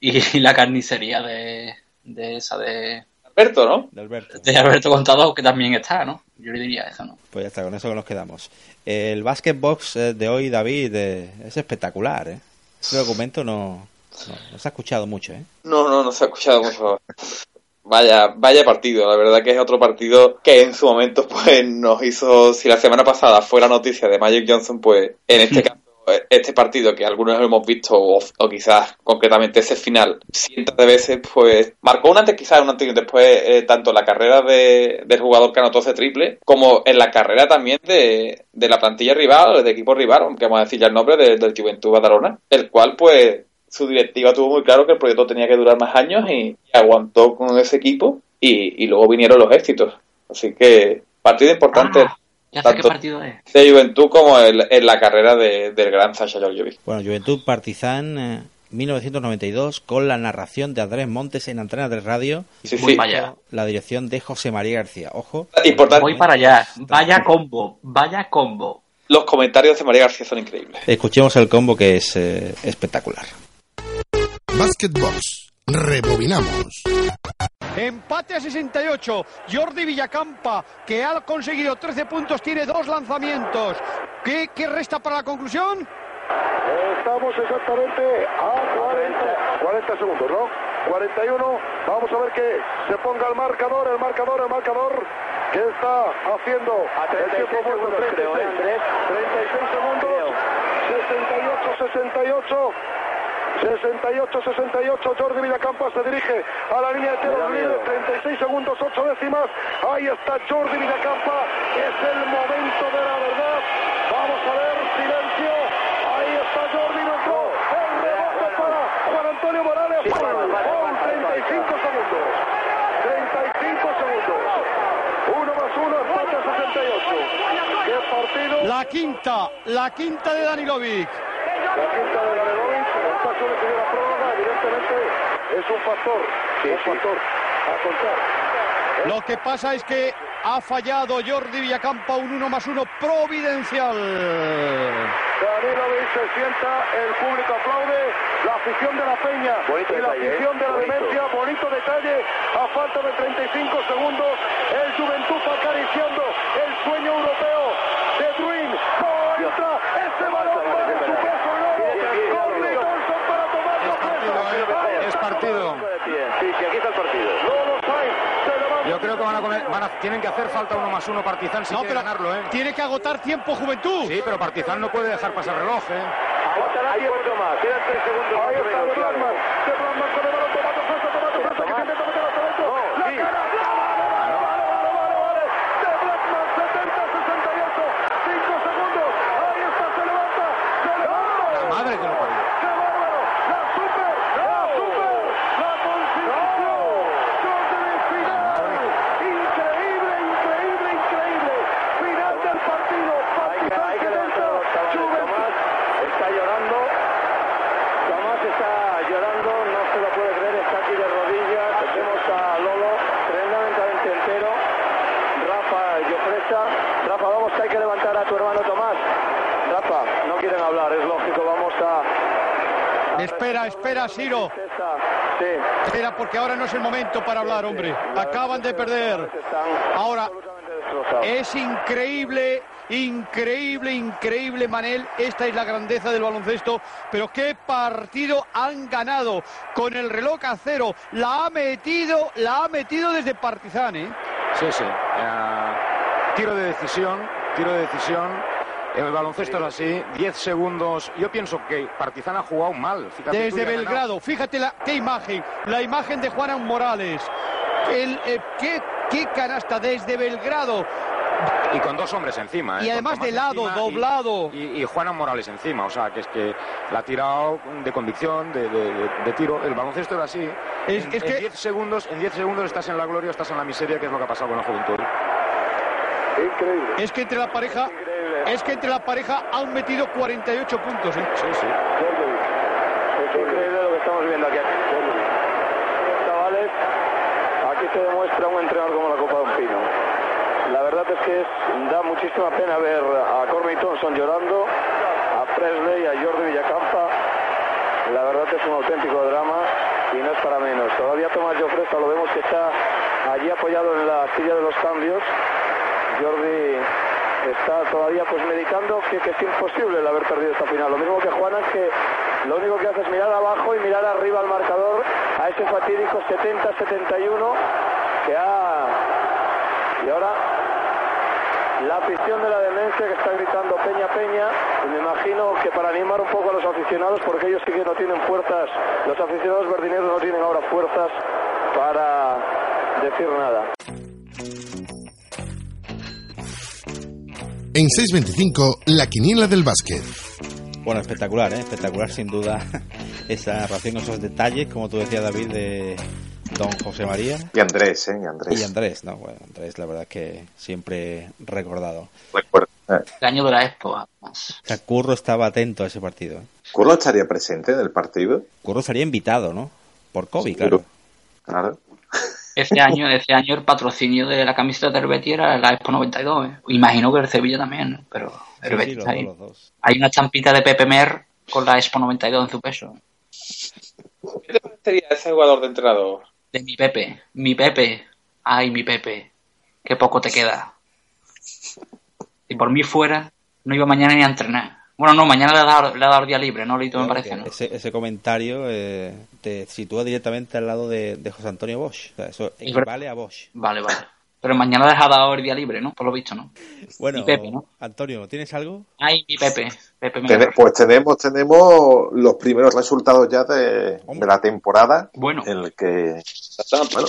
y la carnicería de, de esa de, Alberto, ¿no? De Alberto. de Alberto Contador, que también está, ¿no? Yo le diría eso, ¿no? Pues ya está, con eso nos quedamos. El Basket Box eh, de hoy, David, eh, es espectacular, ¿eh? Este documento no, no, no se ha escuchado mucho, ¿eh? No, no, no se ha escuchado mucho. Vaya, vaya partido, la verdad que es otro partido que en su momento pues nos hizo, si la semana pasada fue la noticia de Magic Johnson, pues en este caso este partido que algunos hemos visto, o, quizás concretamente ese final, cientos de veces, pues marcó un antes, quizás un antes y un después, eh, tanto en la carrera de, del jugador que anotó ese triple, como en la carrera también de, de la plantilla rival, del equipo rival, aunque vamos a decir ya el nombre del, del Juventud Badalona, el cual, pues, su directiva tuvo muy claro que el proyecto tenía que durar más años y, aguantó con ese equipo y, y, luego vinieron los éxitos. Así que partido importante. Ah, ya sé qué partido es. De Juventud como en, la carrera de, del gran Sasha Georgievic. Bueno, Juventud Partizan eh, 1992 con la narración de Andrés Montes en Antena de Radio. Sí, sí. Vaya. La dirección de José María García. Ojo. Importante. Voy para allá. Vaya combo. Vaya combo. Los comentarios de María García son increíbles. Escuchemos el combo que es eh, espectacular. Basketbox. Rebobinamos. Empate a 68. Jordi Villacampa, que ha conseguido 13 puntos, tiene dos lanzamientos. ¿Qué, qué resta para la conclusión? Estamos exactamente a 40, 40 segundos, ¿no? 41. Vamos a ver que se ponga el marcador, el marcador, el marcador. ¿Qué está haciendo? A 36 el tiempo segundos, 36, creo, ¿eh, Andrés? 36 segundos. 68, 68. 68-68, Jordi Villacampa se dirige a la línea de tiros libres, 36 segundos, 8 décimas. Ahí está Jordi Villacampa, es el momento de la verdad. Vamos a ver, silencio. Ahí está Jordi, no entró. El rebote para Juan Antonio Morales. Con 35 segundos. 35 segundos. 1 más 1, empate a 68. ¿Qué partido? La quinta, la quinta de Danilovic. La quinta de Danilovic, el paso de primera prórroga, evidentemente es un factor, un factor a contar. Lo que pasa es que ha fallado Jordi Villacampa un 1 más 1 providencial. Danilovic se sienta, el público aplaude, la afición de la Peña Bonito y la detalle, afición ¿eh? de la Bonito. demencia, bonito detalle, a falta de 35 segundos, el Juventud acariciando el sueño europeo de Druin, no entra ese balón para su peso, no, con Nicholson para tomar la presa. Es partido. Sí, sí, aquí está el partido. Lolo Sainz se levanta. Yo creo que van a, tienen que hacer falta uno más uno Partizan si No, quiere pero ganarlo, ¿eh? tiene que agotar tiempo Juventud. Sí, pero Partizan no puede dejar pasar reloj, ¿eh? Hay cuatro más. Quedan tres segundos. Ahí más o está menos, de claro. Blasman, de Blasman con el balón, tomando fuerza, tomando fuerza, que se intenta meter hasta adentro. No, La sí. cara, vale, vale, vale, vale, vale, vale. De Blasman, 70, 68, 5 segundos. Ahí está, se levanta, se levanta. La madre que lo parió. ¡Qué bárbaro! ¡La super! ¡La super! ¡La consiguió! ¡Jordi final! ¡Increíble, increíble, increíble! Final del partido. Hay que, hay que levantar los cabales. Juventud. Tomás está llorando. Tomás está llorando, no se lo puede creer, está aquí de rodillas. Vemos a Lolo tremendamente entero. Rafa Llofresa. Rafa, vamos, que hay que levantar a tu hermano Tomás. Rafa, no quieren hablar, es lógico, vamos a... a Espera, espera, Sí. Espera, porque ahora no es el momento para hablar, hombre. Acaban de perder. Ahora. Es increíble, increíble, increíble, Manel. Esta es la grandeza del baloncesto. Pero qué partido han ganado con el reloj a cero. La ha metido, la ha metido desde Partizan, ¿eh? Sí, sí. Eh, tiro de decisión, tiro de decisión. En el baloncesto es así, 10 segundos. Yo pienso que Partizan ha jugado mal. Fíjate Desde y ganado. Belgrado. Fíjate la, qué imagen. La imagen de Juan Morales. El, eh, qué, qué canasta desde Belgrado. Y con dos hombres encima. Y ¿eh? Con además de lado, y- doblado. Y, y Juana Morales encima. O sea, que es que la ha tirado de convicción, de, de- de- de tiro. El baloncesto era así. Es- en, es que- 10 segundos, en 10 segundos estás en la gloria o estás en la miseria, que es lo que ha pasado con la juventud. Increíble. Es que entre la pareja, es que entre la pareja han metido 48 puntos, ¿eh? Sí, sí. Es increíble lo que estamos viendo aquí. Chavales, aquí se demuestra un entrenador como la Copa de un Pino. La verdad es que es- da muchísima pena ver a Courtney Thompson llorando, a Presley, a Jordi Villacampa. La verdad es un auténtico drama y no es para menos. Todavía Tomás Jofresta lo vemos que está allí apoyado en la silla de los cambios. Jordi está todavía pues meditando que, es imposible el haber perdido esta final. Lo mismo que Juana, que lo único que hace es mirar abajo y mirar arriba al marcador a ese fatídico 70-71 que ha... Y ahora la afición de la demencia que está gritando Peña Peña y me imagino que para animar un poco a los aficionados porque ellos sí que no tienen fuerzas, los aficionados verdineros no tienen ahora fuerzas para decir nada. En 6.25, la quiniela del básquet. Bueno, espectacular, ¿eh? espectacular sin duda esa narración, esos detalles, como tú decías David, de don José María. Y Andrés, ¿eh? Y Andrés. Y Andrés, no, bueno, Andrés la verdad es que siempre recordado. El año de la Expo, además. O sea, Curro estaba atento a ese partido. ¿eh? ¿Curro estaría presente en el partido? Curro estaría invitado, ¿no? Por COVID, claro. Claro. Ese año, ese año el patrocinio de la camiseta del Betis era la Expo 92. ¿eh? Imagino que el Sevilla también, ¿no? pero el Sí, Betis sí, los ahí. dos, los dos. Hay una estampita de Pepe Mer con la Expo 92 en su peso. ¿Qué te parecería ese jugador de entrenador? De mi Pepe, mi Pepe, ay mi Pepe, qué poco te queda. Si por mí fuera, no iba mañana ni a entrenar. Bueno, no, mañana le ha dado, le ha dado día libre, ¿no, Lito? Me Claro, parece, ¿no? ese, ese comentario eh, te sitúa directamente al lado de, de José Antonio Bosch. O sea, eso Es equivale a Bosch. Vale, vale. Pero mañana les ha dado el día libre, ¿no? Por lo visto, ¿no? Bueno, Y Pepe, ¿no? Antonio, ¿tienes algo? Ay, mi Pepe, Pepe pues tenemos, tenemos los primeros resultados ya de, de la temporada. Bueno. En el que, bueno,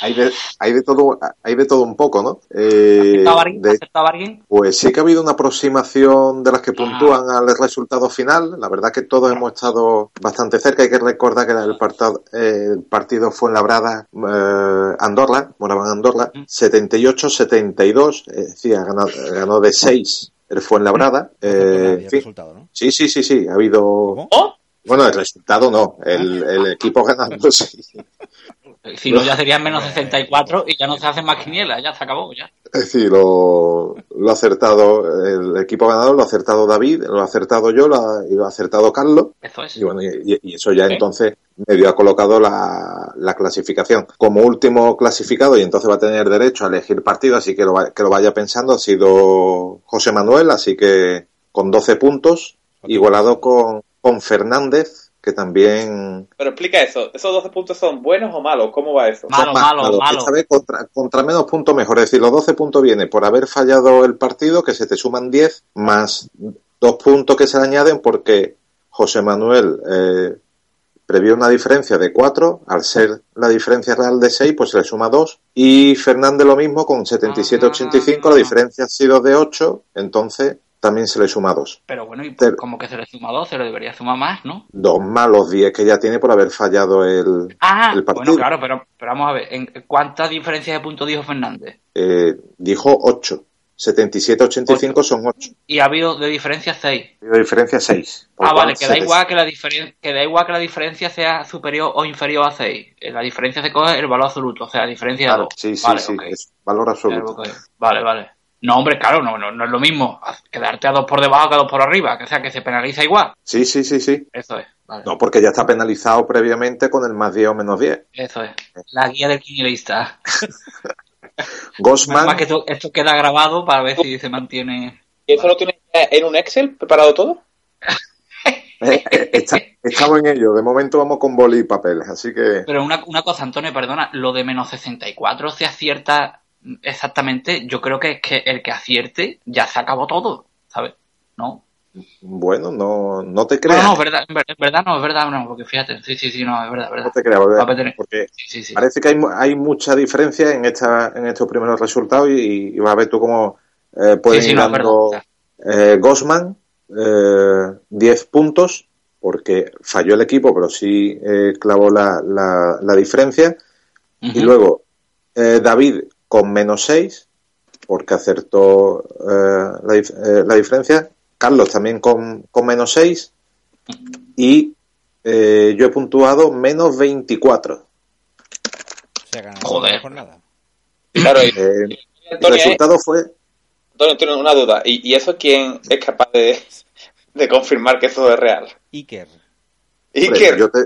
hay de, hay de todo, hay de todo un poco, ¿no? Eh, ¿Acertaba alguien? de- ¿Acertaba alguien? pues sí que ha habido una aproximación de las que puntúan al resultado final. La verdad que todos hemos estado bastante cerca. Hay que recordar que el, partado- eh, el partido fue en Labrada, eh, Andorra, moraban Andorra, 78-72, es decir, ganó, ganó de 6 el Fuenlabrada. Eh, en fin. resultado, ¿no? Sí, sí, sí, sí, ha habido... Bueno, el resultado no, el, el equipo ganando sí. Si no, ya serían menos 64 y ya no se hacen más quinielas, ya se acabó, ya. Es decir, lo, lo ha acertado el equipo ganador, lo ha acertado David, lo ha acertado yo lo ha, y lo ha acertado Carlos. Eso es. Y bueno, y, y eso ya entonces medio ha colocado la, la clasificación. Como último clasificado, y entonces va a tener derecho a elegir partido, así que lo, va- que lo vaya pensando, ha sido José Manuel, así que con 12 puntos, igualado con, con Fernández, que también Pero explica eso. ¿Esos 12 puntos son buenos o malos? ¿Cómo va eso? Malo, más malo, malos. malo. Esta vez contra, contra menos puntos mejor. Es decir, los 12 puntos vienen por haber fallado el partido, que se te suman 10, más dos puntos que se le añaden porque José Manuel eh, previó una diferencia de 4, al ser la diferencia real de 6, pues se le suma 2. Y Fernández lo mismo, con 77-85, la diferencia ha sido de 8, entonces también se le suma 2. Pero bueno, y pues, como que se le suma 12, le debería sumar más, ¿no? Dos más los 10 que ya tiene por haber fallado el, Ah, el partido. bueno, claro, pero, pero vamos a ver, ¿en ¿cuántas diferencias de puntos dijo Fernández? Eh, dijo 8. 77-85 son 8. Y ha habido de diferencia 6. La diferencia es 6. Ah, vale, que da igual que la diferencia que da igual que la diferencia sea superior o inferior a 6. La diferencia se coge el valor absoluto, o sea, la diferencia de 2. Sí, sí, vale, sí, ok. es valor absoluto. Vale, vale. No, hombre, claro, no, no, no es lo mismo quedarte a dos por debajo que a dos por arriba, que o sea, que se penaliza igual. Sí, sí, sí, sí. Eso es, vale. No, porque ya está penalizado previamente con el más 10 o menos 10. Eso es. La guía del quinielista. Gosman, que esto, esto queda grabado para ver si se mantiene. ¿Y eso lo tienes en un Excel preparado todo? eh, eh, está- estamos en ello. De momento vamos con boli y papel. Así que Pero una, una cosa, Antonio, perdona, lo de menos 64 se acierta exactamente. Yo creo que es que el que acierte ya se acabó todo, ¿sabes? ¿No? bueno, no, no te No, creas. no, es verdad, es verdad, es verdad, no, es verdad, no, porque fíjate, sí, sí, sí, no, es verdad, es verdad. No te creas, porque, porque Sí, sí, parece que hay, hay mucha diferencia en esta en estos primeros resultados y, y vas a ver tú cómo eh, pueden ir no, dando eh, Gosman eh, 10 puntos porque falló el equipo pero sí eh, clavó la, la, la diferencia y luego eh, David con menos 6 porque acertó eh, la, eh, la diferencia Carlos también con, con menos 6 y eh, yo he puntuado menos 24 O sea, ganado Joder. la jornada. Claro, y, Eh, el resultado fue Antonio, Antonio, una duda. ¿Y, y eso quién es capaz de, de confirmar que eso es real? Iker. Iker. yo te,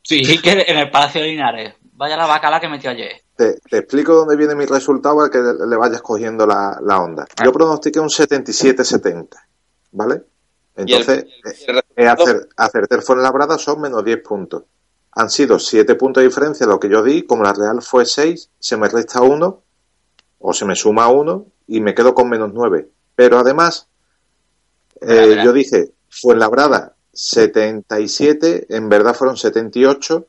Sí, que en el Palacio de Linares. Vaya la bacala que metió ayer. Te- te explico dónde viene mi resultado para que le, le vayas cogiendo la, la onda. Yo pronostiqué un 77-70, ¿vale? Entonces, el- eh, acer, acerté el Fuenlabrada son menos 10 puntos. Han sido 7 puntos de diferencia lo que yo di, como la Real fue 6, se me resta 1 o se me suma 1 y me quedo con menos 9. Pero además, eh, yo dije, Fuenlabrada 77, en verdad fueron 78,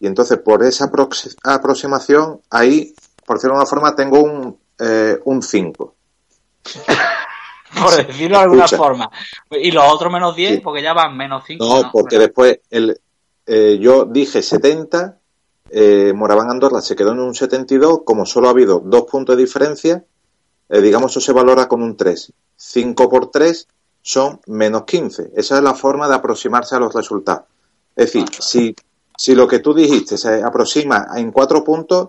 y entonces por esa aprox- aproximación, ahí, por decirlo de una forma, tengo un, eh, un 5. Por decirlo de alguna forma. Y los otros menos 10, Sí. porque ya van menos 5. No, porque después el, eh, yo dije 70, eh, Moraván Andorra se quedó en un 72, como solo ha habido dos puntos de diferencia, eh, digamos eso se valora con un 3. 5 por 3 son menos 15. Esa es la forma de aproximarse a los resultados. Es decir, si, si lo que tú dijiste se aproxima en 4 puntos,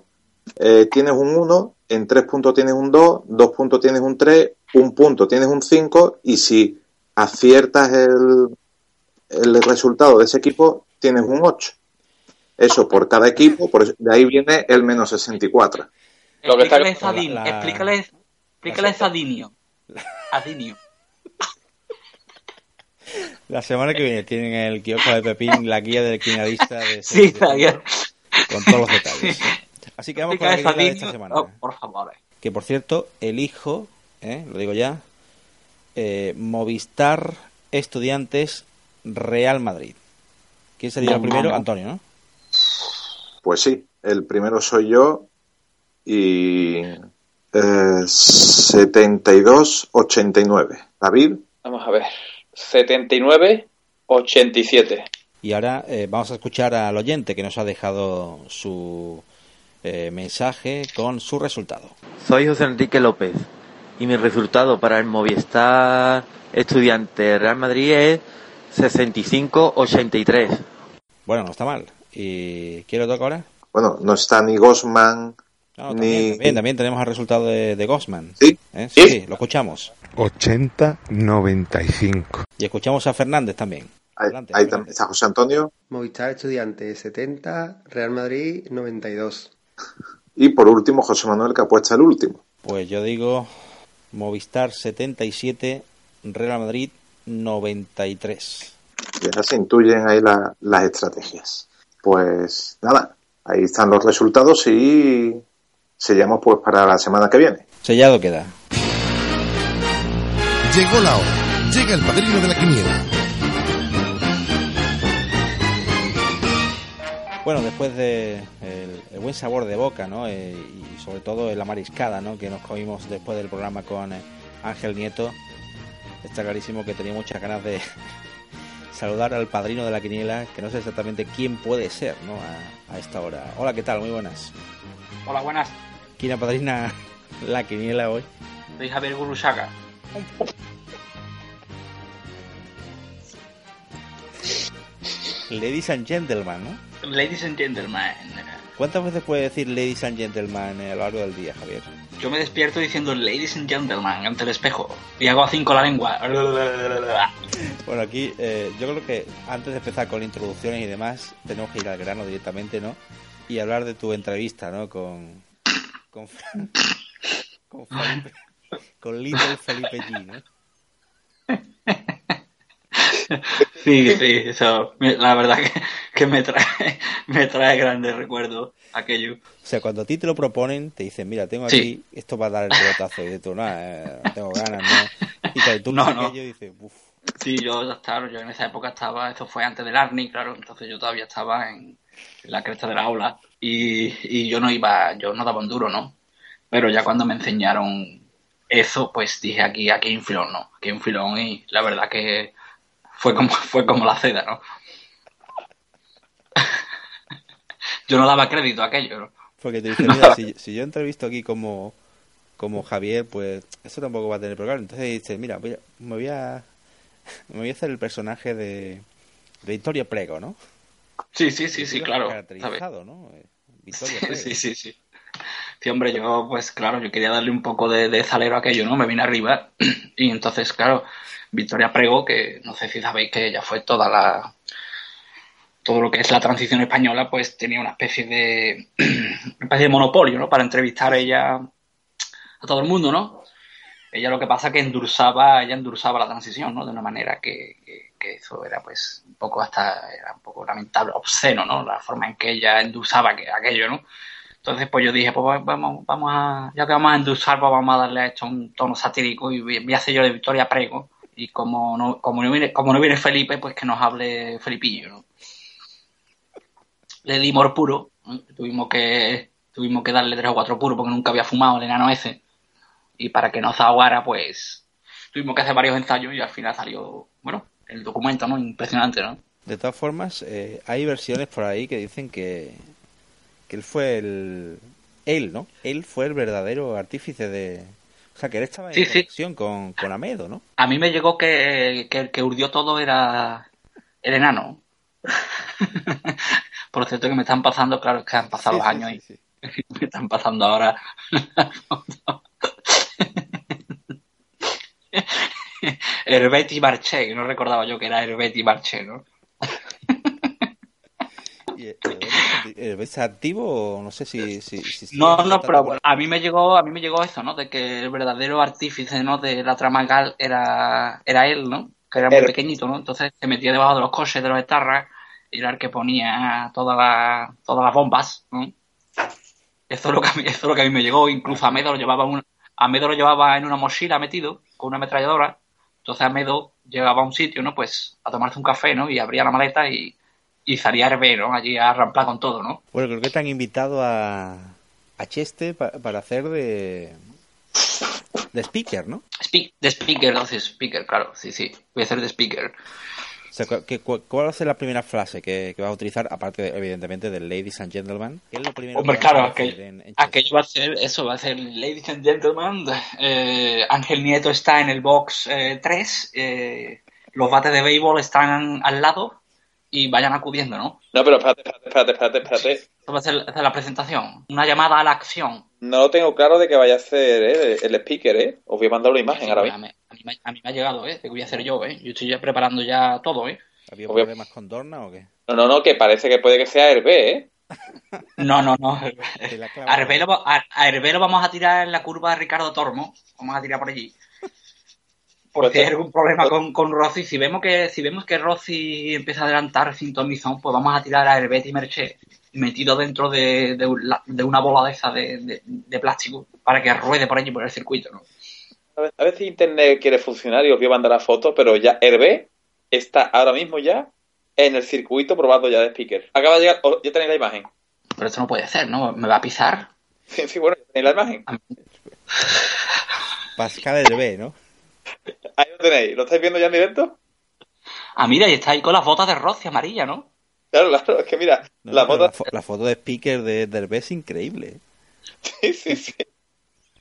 eh, tienes un 1, en 3 puntos tienes un 2, 2 puntos tienes un 3, un punto tienes un 5 y si aciertas el, el resultado de ese equipo, tienes un 8. Eso por cada equipo, por eso- de ahí viene el menos 64. Lo que está- Explícale eso a Din- la- la- explícale, explícale a Dinio. A Dinio. La semana que viene tienen en el kiosco de Pepín la guía del quinalista de Sí, la guía. con todos los detalles. Así que vamos con la Explícale eso a quiniela de esta semana. Oh, por favor. Que por cierto, elijo, ¿eh? lo digo ya, eh, Movistar Estudiantes Real Madrid. ¿Quién sería el No, primero? no. Antonio, ¿no? Pues sí, el primero soy yo y eh, 72-89. David, Vamos a ver. 79-87. Y ahora eh, vamos a escuchar al oyente que nos ha dejado su eh, mensaje con su resultado. Soy José Enrique López y mi resultado para el Movistar Estudiante Real Madrid es 65-83. Bueno, no está mal. ¿Y quién lo toca ahora? bueno, no está ni Gosman No, ni... también, también, también tenemos el resultado de, de Gosman. ¿Sí? ¿Eh? Sí, ¿Sí? sí, lo escuchamos. 80-95. Y escuchamos a Fernández también. Ahí, Adelante, ahí Fernández. también está José Antonio. Movistar Estudiante 70, Real Madrid 92. Y por último, José Manuel, que apuesta el último. Pues yo digo Movistar 77, Real Madrid 93. Y ya se intuyen ahí la- las estrategias. Pues nada, ahí están los resultados y sellamos pues para la semana que viene. Sellado queda. Llegó la hora. Llega el padrino de la quiniela. Bueno, después de el, el buen sabor de boca, ¿no? Eh, y sobre todo la mariscada, ¿no? Que nos comimos después del programa con eh, Ángel Nieto. Está clarísimo que tenía muchas ganas de saludar al padrino de la quiniela, que no sé exactamente quién puede ser, ¿no? A, a esta hora. Hola, ¿qué tal? Muy buenas. Hola, buenas. ¿Quién apadrina la quiniela hoy? Soy Javier Gurusaga. Ladies and gentlemen, ¿no? Ladies and gentlemen. ¿Cuántas veces puede decir ladies and gentlemen a lo largo del día, Javier? Yo me despierto diciendo ladies and gentlemen ante el espejo. Y hago así con la lengua. Bueno, aquí eh, yo creo que antes de empezar con introducciones y demás, tenemos que ir al grano directamente, ¿no? Y hablar de tu entrevista, ¿no? Con. Con, con Felipe. Con Little Felipe G, ¿no? Sí, sí, eso. La verdad que, que me trae me trae grandes recuerdos aquello. O sea, cuando a ti te lo proponen, te dicen, mira, tengo aquí, Sí. esto va a dar el pelotazo. Y tú, no, eh, no tengo ganas, ¿no? Y claro, tú No, no. aquello y dices, uff. Sí, yo, claro, yo en esa época estaba, eso fue antes del Arni, claro, entonces yo todavía estaba en, en la cresta de la aula y, y yo no iba, yo no daba un duro, ¿no? Pero ya cuando me enseñaron eso, pues dije aquí, aquí hay un filón, ¿no? Aquí hay un filón y la verdad que fue como, fue como la seda, ¿no? yo no daba crédito a aquello, ¿no? Porque te dicen, mira, si, si yo entrevisto aquí como, como Javier, pues eso tampoco va a tener problema. Entonces dices, mira, voy a- me voy a me voy a hacer el personaje de, de Victoria Prego, ¿no? Sí, sí, sí, sí, claro. Caracterizado, ¿no? Victoria Sí, Prego. sí, sí, sí. Sí, hombre, yo, pues claro, yo quería darle un poco de, de salero a aquello, ¿no? Me vine arriba y entonces, claro, Victoria Prego, que no sé si sabéis que ella fue toda la... Todo lo que es la transición española, pues tenía una especie de... una especie de monopolio, ¿no? Para entrevistar ella a todo el mundo, ¿no? Ella lo que pasa es que endursaba, ella endursaba la transición, ¿no? De una manera que, que, que eso era, pues, un poco hasta, era un poco lamentable, obsceno, ¿no? La forma en que ella endursaba que, aquello, ¿no? Entonces, pues yo dije, pues vamos, vamos a, ya que vamos a endulzar, pues vamos a darle a esto un tono satírico y voy a hacer yo de Victoria Prego. Y como no, como no viene, como no viene Felipe, pues que nos hable Felipillo, ¿no? Le di mor puro, tuvimos que, tuvimos que darle tres o cuatro puros porque nunca había fumado el enano ese. Y para que no se ahogara, pues tuvimos que hacer varios ensayos y al final salió, bueno, el documento, ¿no? Impresionante, ¿no? De todas formas, eh, hay versiones por ahí que dicen que, que él fue el... Él, ¿no? Él fue el verdadero artífice de... O sea, que él estaba en Sí, sí. conexión con, con Amedo, ¿no? A mí me llegó que, que el que urdió todo era el enano. Por cierto que me están pasando, claro, es que han pasado Sí, años y me están pasando ahora. Herbeti Marché, que no recordaba yo que era Herbeti Marché, ¿no? Y, eh, eh, ¿Es activo o no sé si... si, si sigue No, no, pero a mí me llegó, a mí me llegó eso, ¿no? De que el verdadero artífice, ¿no? De la trama gal era, era él, ¿no? Que era muy El- pequeñito, ¿no? Entonces se metía debajo de los coches de los etarras y era el que ponía todas las, todas las bombas, ¿no? Eso es lo que a mí, eso es lo que a mí me llegó. Incluso Amedo lo llevaba un, Amedo lo llevaba en una mochila metido con una ametralladora. Entonces Amedo llegaba a un sitio, ¿no? Pues a tomarse un café, ¿no? Y abría la maleta y, y salía herber, ¿no? Allí a ramplar con todo, ¿no? Bueno, creo que te han invitado a, a Cheste pa- para hacer de... de speaker, ¿no? Speak, de speaker, entonces speaker, claro, sí, sí. Voy a hacer de speaker. O sea, cu- que- cu- ¿cuál va a ser la primera frase que, que vas a utilizar, aparte, evidentemente, del Ladies and Gentlemen? ¿Qué es lo primero Hombre, que claro, aquello, en- en aquello va a ser, eso va a ser, ladies and gentlemen, eh, Ángel Nieto está en el box eh, 3, eh, los bates de béisbol están al lado y vayan acudiendo, ¿no? No, pero espérate, espérate, espérate, espérate, espérate. Esto va a ser, la presentación, una llamada a la acción. No lo tengo claro de que vaya a ser ¿eh? el speaker, ¿eh? Os voy a mandar una imagen ahora a, mismo. a mí me- a mí me ha llegado, ¿eh? De que voy a hacer yo, ¿eh? Yo estoy ya preparando ya todo, ¿eh? ¿Había Obvio. problemas con Dorna o qué? No, no, no, que parece que puede que sea Hervé, ¿eh? No, no, no. A Hervé lo, a Hervé lo vamos a tirar en la curva de Ricardo Tormo. Vamos a tirar por allí. Por Pues si hay algún problema con, con Rossi. Si vemos que si vemos que Rossi empieza a adelantar sin Tomizón, pues vamos a tirar a Hervé y Merché metido dentro de, de una bola de esa de, de- de plástico para que ruede por allí por el circuito, ¿no? A ver, a ver si Internet quiere funcionar y os voy a mandar la foto, pero ya Hervé está ahora mismo ya en el circuito probando ya de speaker. Acaba de llegar, oh, ya tenéis la imagen. Pero esto no puede ser, ¿no? Me va a pisar. Sí, sí, bueno, ya tenéis la imagen. Pascal Hervé, ¿no? Ahí lo tenéis. ¿Lo estáis viendo ya en directo? Ah, mira, y está ahí con las botas de Rossi amarilla, ¿no? Claro, claro, es que mira, No, la la, fo- la foto de speaker de, de Hervé es increíble. ¿eh? Sí, sí, sí.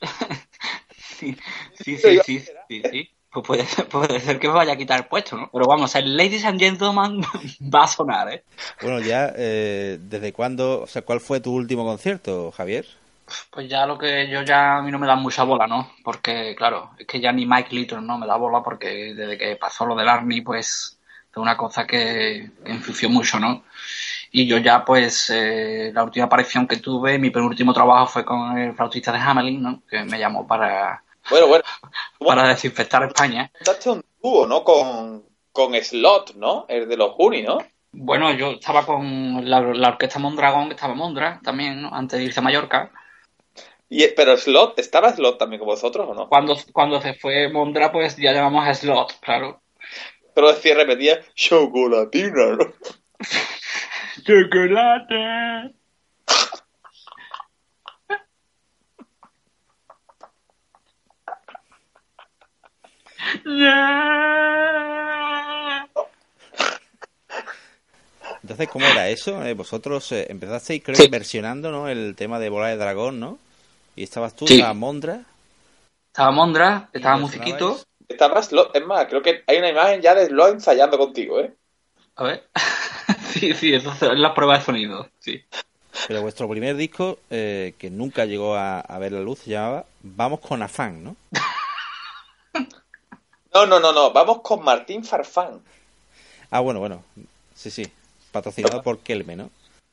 Sí, sí, sí, sí, sí, sí. Pues puede, ser- puede ser que me vaya a quitar el puesto, ¿no? Pero vamos, el Ladies and Gentlemen va a sonar, ¿eh? Bueno, ya, eh, ¿desde cuándo, o sea, cuál fue tu último concierto, Javier? Pues ya lo que yo ya a mí no me da mucha bola, ¿no? Porque, claro, es que ya ni Mike Little no me da bola porque desde que pasó lo del Army, pues fue una cosa que, que mucho, ¿no? Y yo ya, pues, eh, la última aparición que tuve, mi penúltimo trabajo fue con el flautista de Hamelin, ¿no? Que me llamó para, Bueno, bueno. para desinfectar España. Montaste un dúo, ¿no? Con, con Slot, ¿no? El de los Juni, ¿no? Bueno, yo estaba con la, la orquesta Mondragón, que estaba Mondra también, ¿no? Antes de irse a Mallorca. Y, pero Slot, ¿estaba Slot también con vosotros o no? Cuando, cuando se fue Mondra, pues ya llamamos a Slot, claro. Pero decía, repetía, chocolatina, ¿no? ¡Chocolate! Entonces, ¿cómo era eso? Eh, vosotros eh, empezasteis, creo Sí. versionando, ¿no? El tema de Bola de Dragón, ¿no? Y estabas tú, Sí. estaba Mondra. Estaba Mondra, estaba Musiquito. sonabais- Estaba Slot, es más, creo que hay una imagen ya de Slot ensayando contigo, ¿eh? A ver. sí, sí, eso es la prueba de sonido. Sí. Pero vuestro primer disco, eh, que nunca llegó a, a ver la luz, se llamaba Vamos con afán, ¿no? No, no, no, no, vamos con Martín Farfán. Ah, bueno, bueno. Sí, sí. Patrocinado por Kelme, ¿no?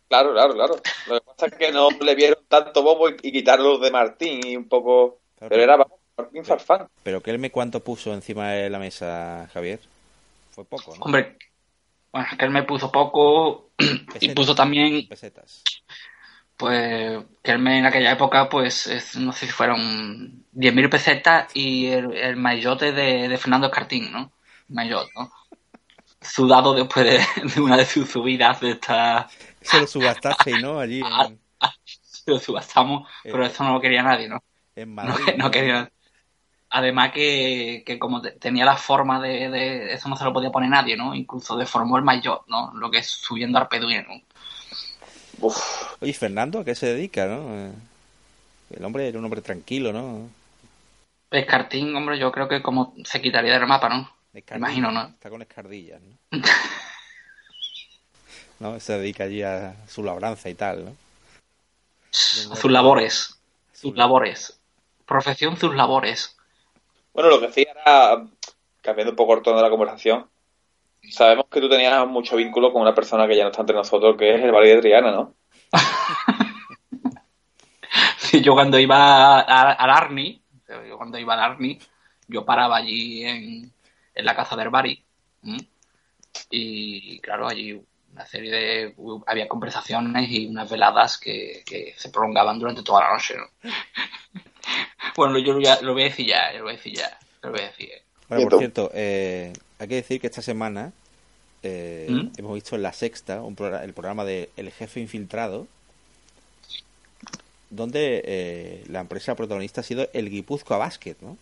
Claro, claro, claro. Lo que pasa es que no le vieron tanto bobo y, y quitaron los de Martín y un poco... Claro. Pero era vamos, Martín Farfán. Pero Kelme, ¿cuánto puso encima de la mesa, Javier? Fue poco, ¿no? Hombre, bueno, que él me puso poco y puso también, Pesetas. Pues que el mes en aquella época, pues es- no sé si fueron 10.000 pesetas y el, el maillote de, de Fernando Escartín, ¿no? Maillot, ¿no? Sudado después de, de una de sus subidas de esta... Se lo subastaste, ¿no? Allí en, Lo subastamos, pero eso no lo quería nadie, ¿no? en No, Madrid. no quería. Además que, que como te- tenía la forma de, de- Eso no se lo podía poner nadie, ¿no? Incluso deformó el maillot, ¿no? Lo que es subiendo al peduino. Oye, Fernando, ¿a qué se dedica, no? Eh, El hombre era un hombre tranquilo, ¿no? Escartín, hombre, yo creo que como se quitaría del mapa, ¿no? Imagino, ¿no? Está con escardillas, ¿no? ¿No? Se dedica allí a su labranza y tal, ¿no? Sus labores. Sus labores. Profesión, sus labores. Bueno, lo que hacía era, cambiando un poco el tono de la conversación, sabemos que tú tenías mucho vínculo con una persona que ya no está entre nosotros, que es el Valle de Triana, ¿no? Sí, yo cuando iba a- al Arni, yo cuando iba al Arni, yo paraba allí en, en la casa del Bari. ¿m? Y claro, allí una serie de. Había conversaciones y unas veladas que, que se prolongaban durante toda la noche. ¿no? bueno, yo lo voy, a, lo voy a decir ya, yo lo voy a decir ya. Lo voy a decir. Bueno, por cierto, eh, hay que decir que esta semana eh, ¿Mm? hemos visto en la sexta un programa, el programa de El Jefe Infiltrado, donde eh, la empresa protagonista ha sido el Guipúzcoa Basket, ¿no?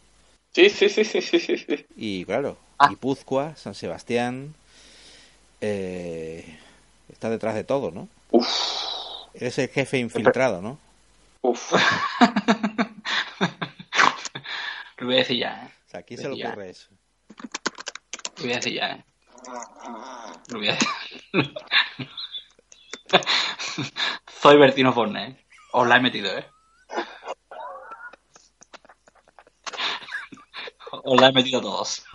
Sí, sí, sí, sí, sí, sí. sí. Y claro, Ah. Guipúzcoa, San Sebastián, eh, está detrás de todo, ¿no? Eres el jefe infiltrado, ¿no? Uf. Lo voy a decir ya. ¿eh? O sea, ¿a quién se le Ya. ocurre eso? Lo voy a decir ya. ¿eh? Lo voy a Soy Bertino Forne, ¿eh? Os la he metido, ¿eh? Os la he metido a todos.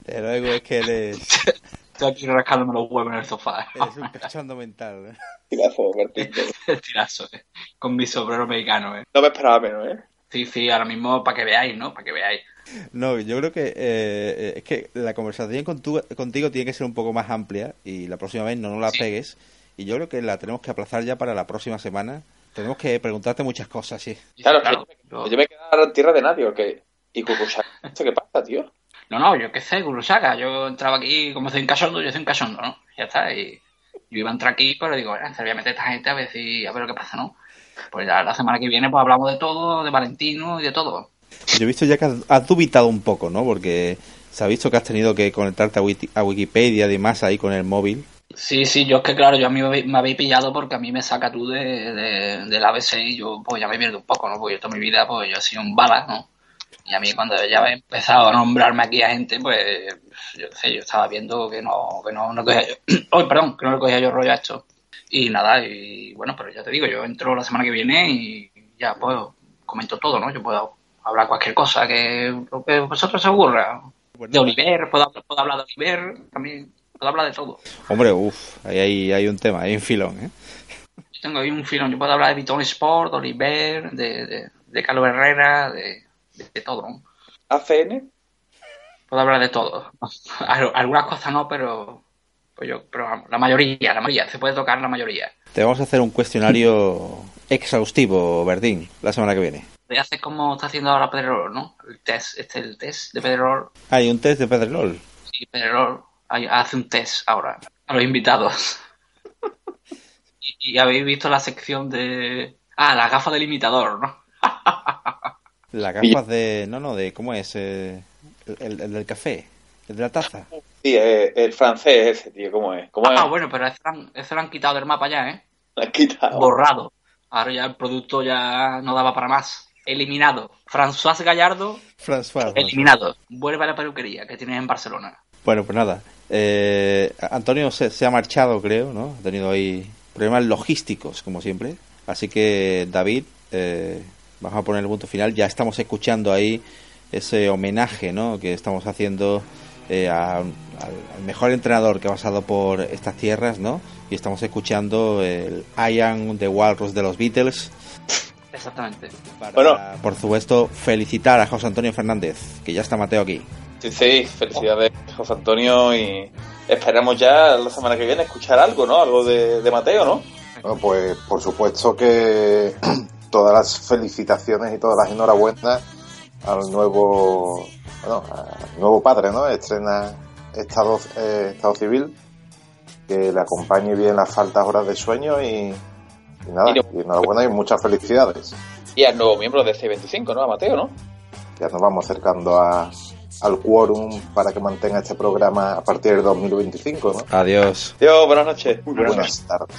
Desde luego es que eres, Estoy aquí rascándome los huevos en el sofá. eres un cachondo mental, ¿eh? Tirazo, Bertín. Tirazo, ¿eh? Con mi sombrero mexicano, ¿eh? No me esperaba menos, ¿eh? Sí, sí, ahora mismo para que veáis, ¿no? Para que veáis. No, yo creo que eh, es que la conversación con tu- contigo tiene que ser un poco más amplia y la próxima vez no nos la pegues. Y yo creo que la tenemos que aplazar ya para la próxima semana. Tenemos que preguntarte muchas cosas, sí. Claro, claro. yo, yo me quedaba en tierra de nadie. ¿Y Cucuchaca? ¿Esto qué pasa, tío? No, no, yo qué sé, Kurosaga. Yo entraba aquí, como soy un cachondo, yo soy un cachondo, ¿no? Ya está. Y yo iba a entrar aquí, pero digo, bueno, se voy a meter a esta gente a ver si, a ver lo que pasa, ¿no? Pues ya la semana que viene, pues hablamos de todo, de Valentino y de todo. Yo he visto ya que has, has dubitado un poco, ¿no? Porque se ha visto que has tenido que conectarte a, Wiki- a Wikipedia y demás ahí con el móvil. Sí, sí, yo es que claro, yo a mí me, habéis- me habéis pillado porque a mí me saca tú de, de- del ABC y yo pues ya me pierdo un poco, ¿no? Porque yo toda mi vida pues yo he sido un bala, ¿no? Y a mí cuando ya he empezado a nombrarme aquí a gente, pues yo sé, yo estaba viendo que no, que no, no cogía yo, Ay, perdón, que no le cogía yo rollo a esto. Y nada, y bueno, pero ya te digo, yo entro la semana que viene y ya pues comento todo, ¿no? Yo puedo hablar cualquier cosa que lo que vosotros os ocurra. De Oliver, puedo, hablar- puedo hablar de Oliver también, puedo hablar de todo. Hombre, uff, ahí hay, hay un tema, hay un filón, ¿eh? Yo tengo ahí un filón, yo puedo hablar de Vitón Sport, de Oliver, de, de, de Carlos Herrera, de, de, de todo. ¿no? ¿ACN? Puedo hablar de todo. Al- Algunas cosas no, pero pues yo, pero vamos, la mayoría, la mayoría, se puede tocar la mayoría. Te vamos a hacer un cuestionario exhaustivo, Verdín, la semana que viene. Voy a hacer como está haciendo ahora Pedrerol, ¿no? El test, este el test de Pedrerol. Hay un test de Pedrerol. Sí, Pedrerol hace un test ahora a los invitados. Y, y habéis visto la sección de... Ah, la gafa del imitador, ¿no? Las gafas de... No, no, de... ¿Cómo es? Eh, el, el- el del café. El de la taza. Sí, eh, el francés ese, tío, ¿cómo es? ¿Cómo Ah, es? bueno, pero han, eso lo han quitado del mapa ya, ¿eh? Lo han quitado. Borrado. Ahora ya el producto ya no daba para más. Eliminado. François Gallardo, François. eliminado. Vuelve a la peluquería que tienes en Barcelona. Bueno, pues nada. Eh, Antonio se, se ha marchado, creo, ¿no? Ha tenido ahí problemas logísticos, como siempre. Así que, David, eh, vamos a poner el punto final, ya estamos escuchando ahí ese homenaje ¿no? que estamos haciendo eh, al mejor entrenador que ha pasado por estas tierras, ¿no? Y estamos escuchando el I Am the Walrus de los Beatles. Exactamente. Bueno. Por supuesto, felicitar a José Antonio Fernández, que ya está Mateo aquí. Sí, sí, felicidades José Antonio y esperamos ya la semana que viene escuchar algo, ¿no? Algo de, de Mateo, ¿no? Bueno, pues por supuesto que todas las felicitaciones y todas las enhorabuenas al nuevo, bueno, al nuevo padre, ¿no? Estrena Estado, eh, Estado Civil, que le acompañe bien las faltas horas de sueño y, nada, y, y enhorabuena y muchas felicidades. Y al nuevo miembro de C25, ¿no? A Mateo, ¿no? Ya nos vamos acercando a, al quórum para que mantenga este programa a partir del 2025, ¿no? Adiós. Adiós, buenas noches. Buenas tardes.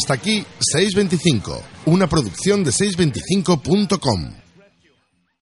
Hasta aquí 625, una producción de 625.com.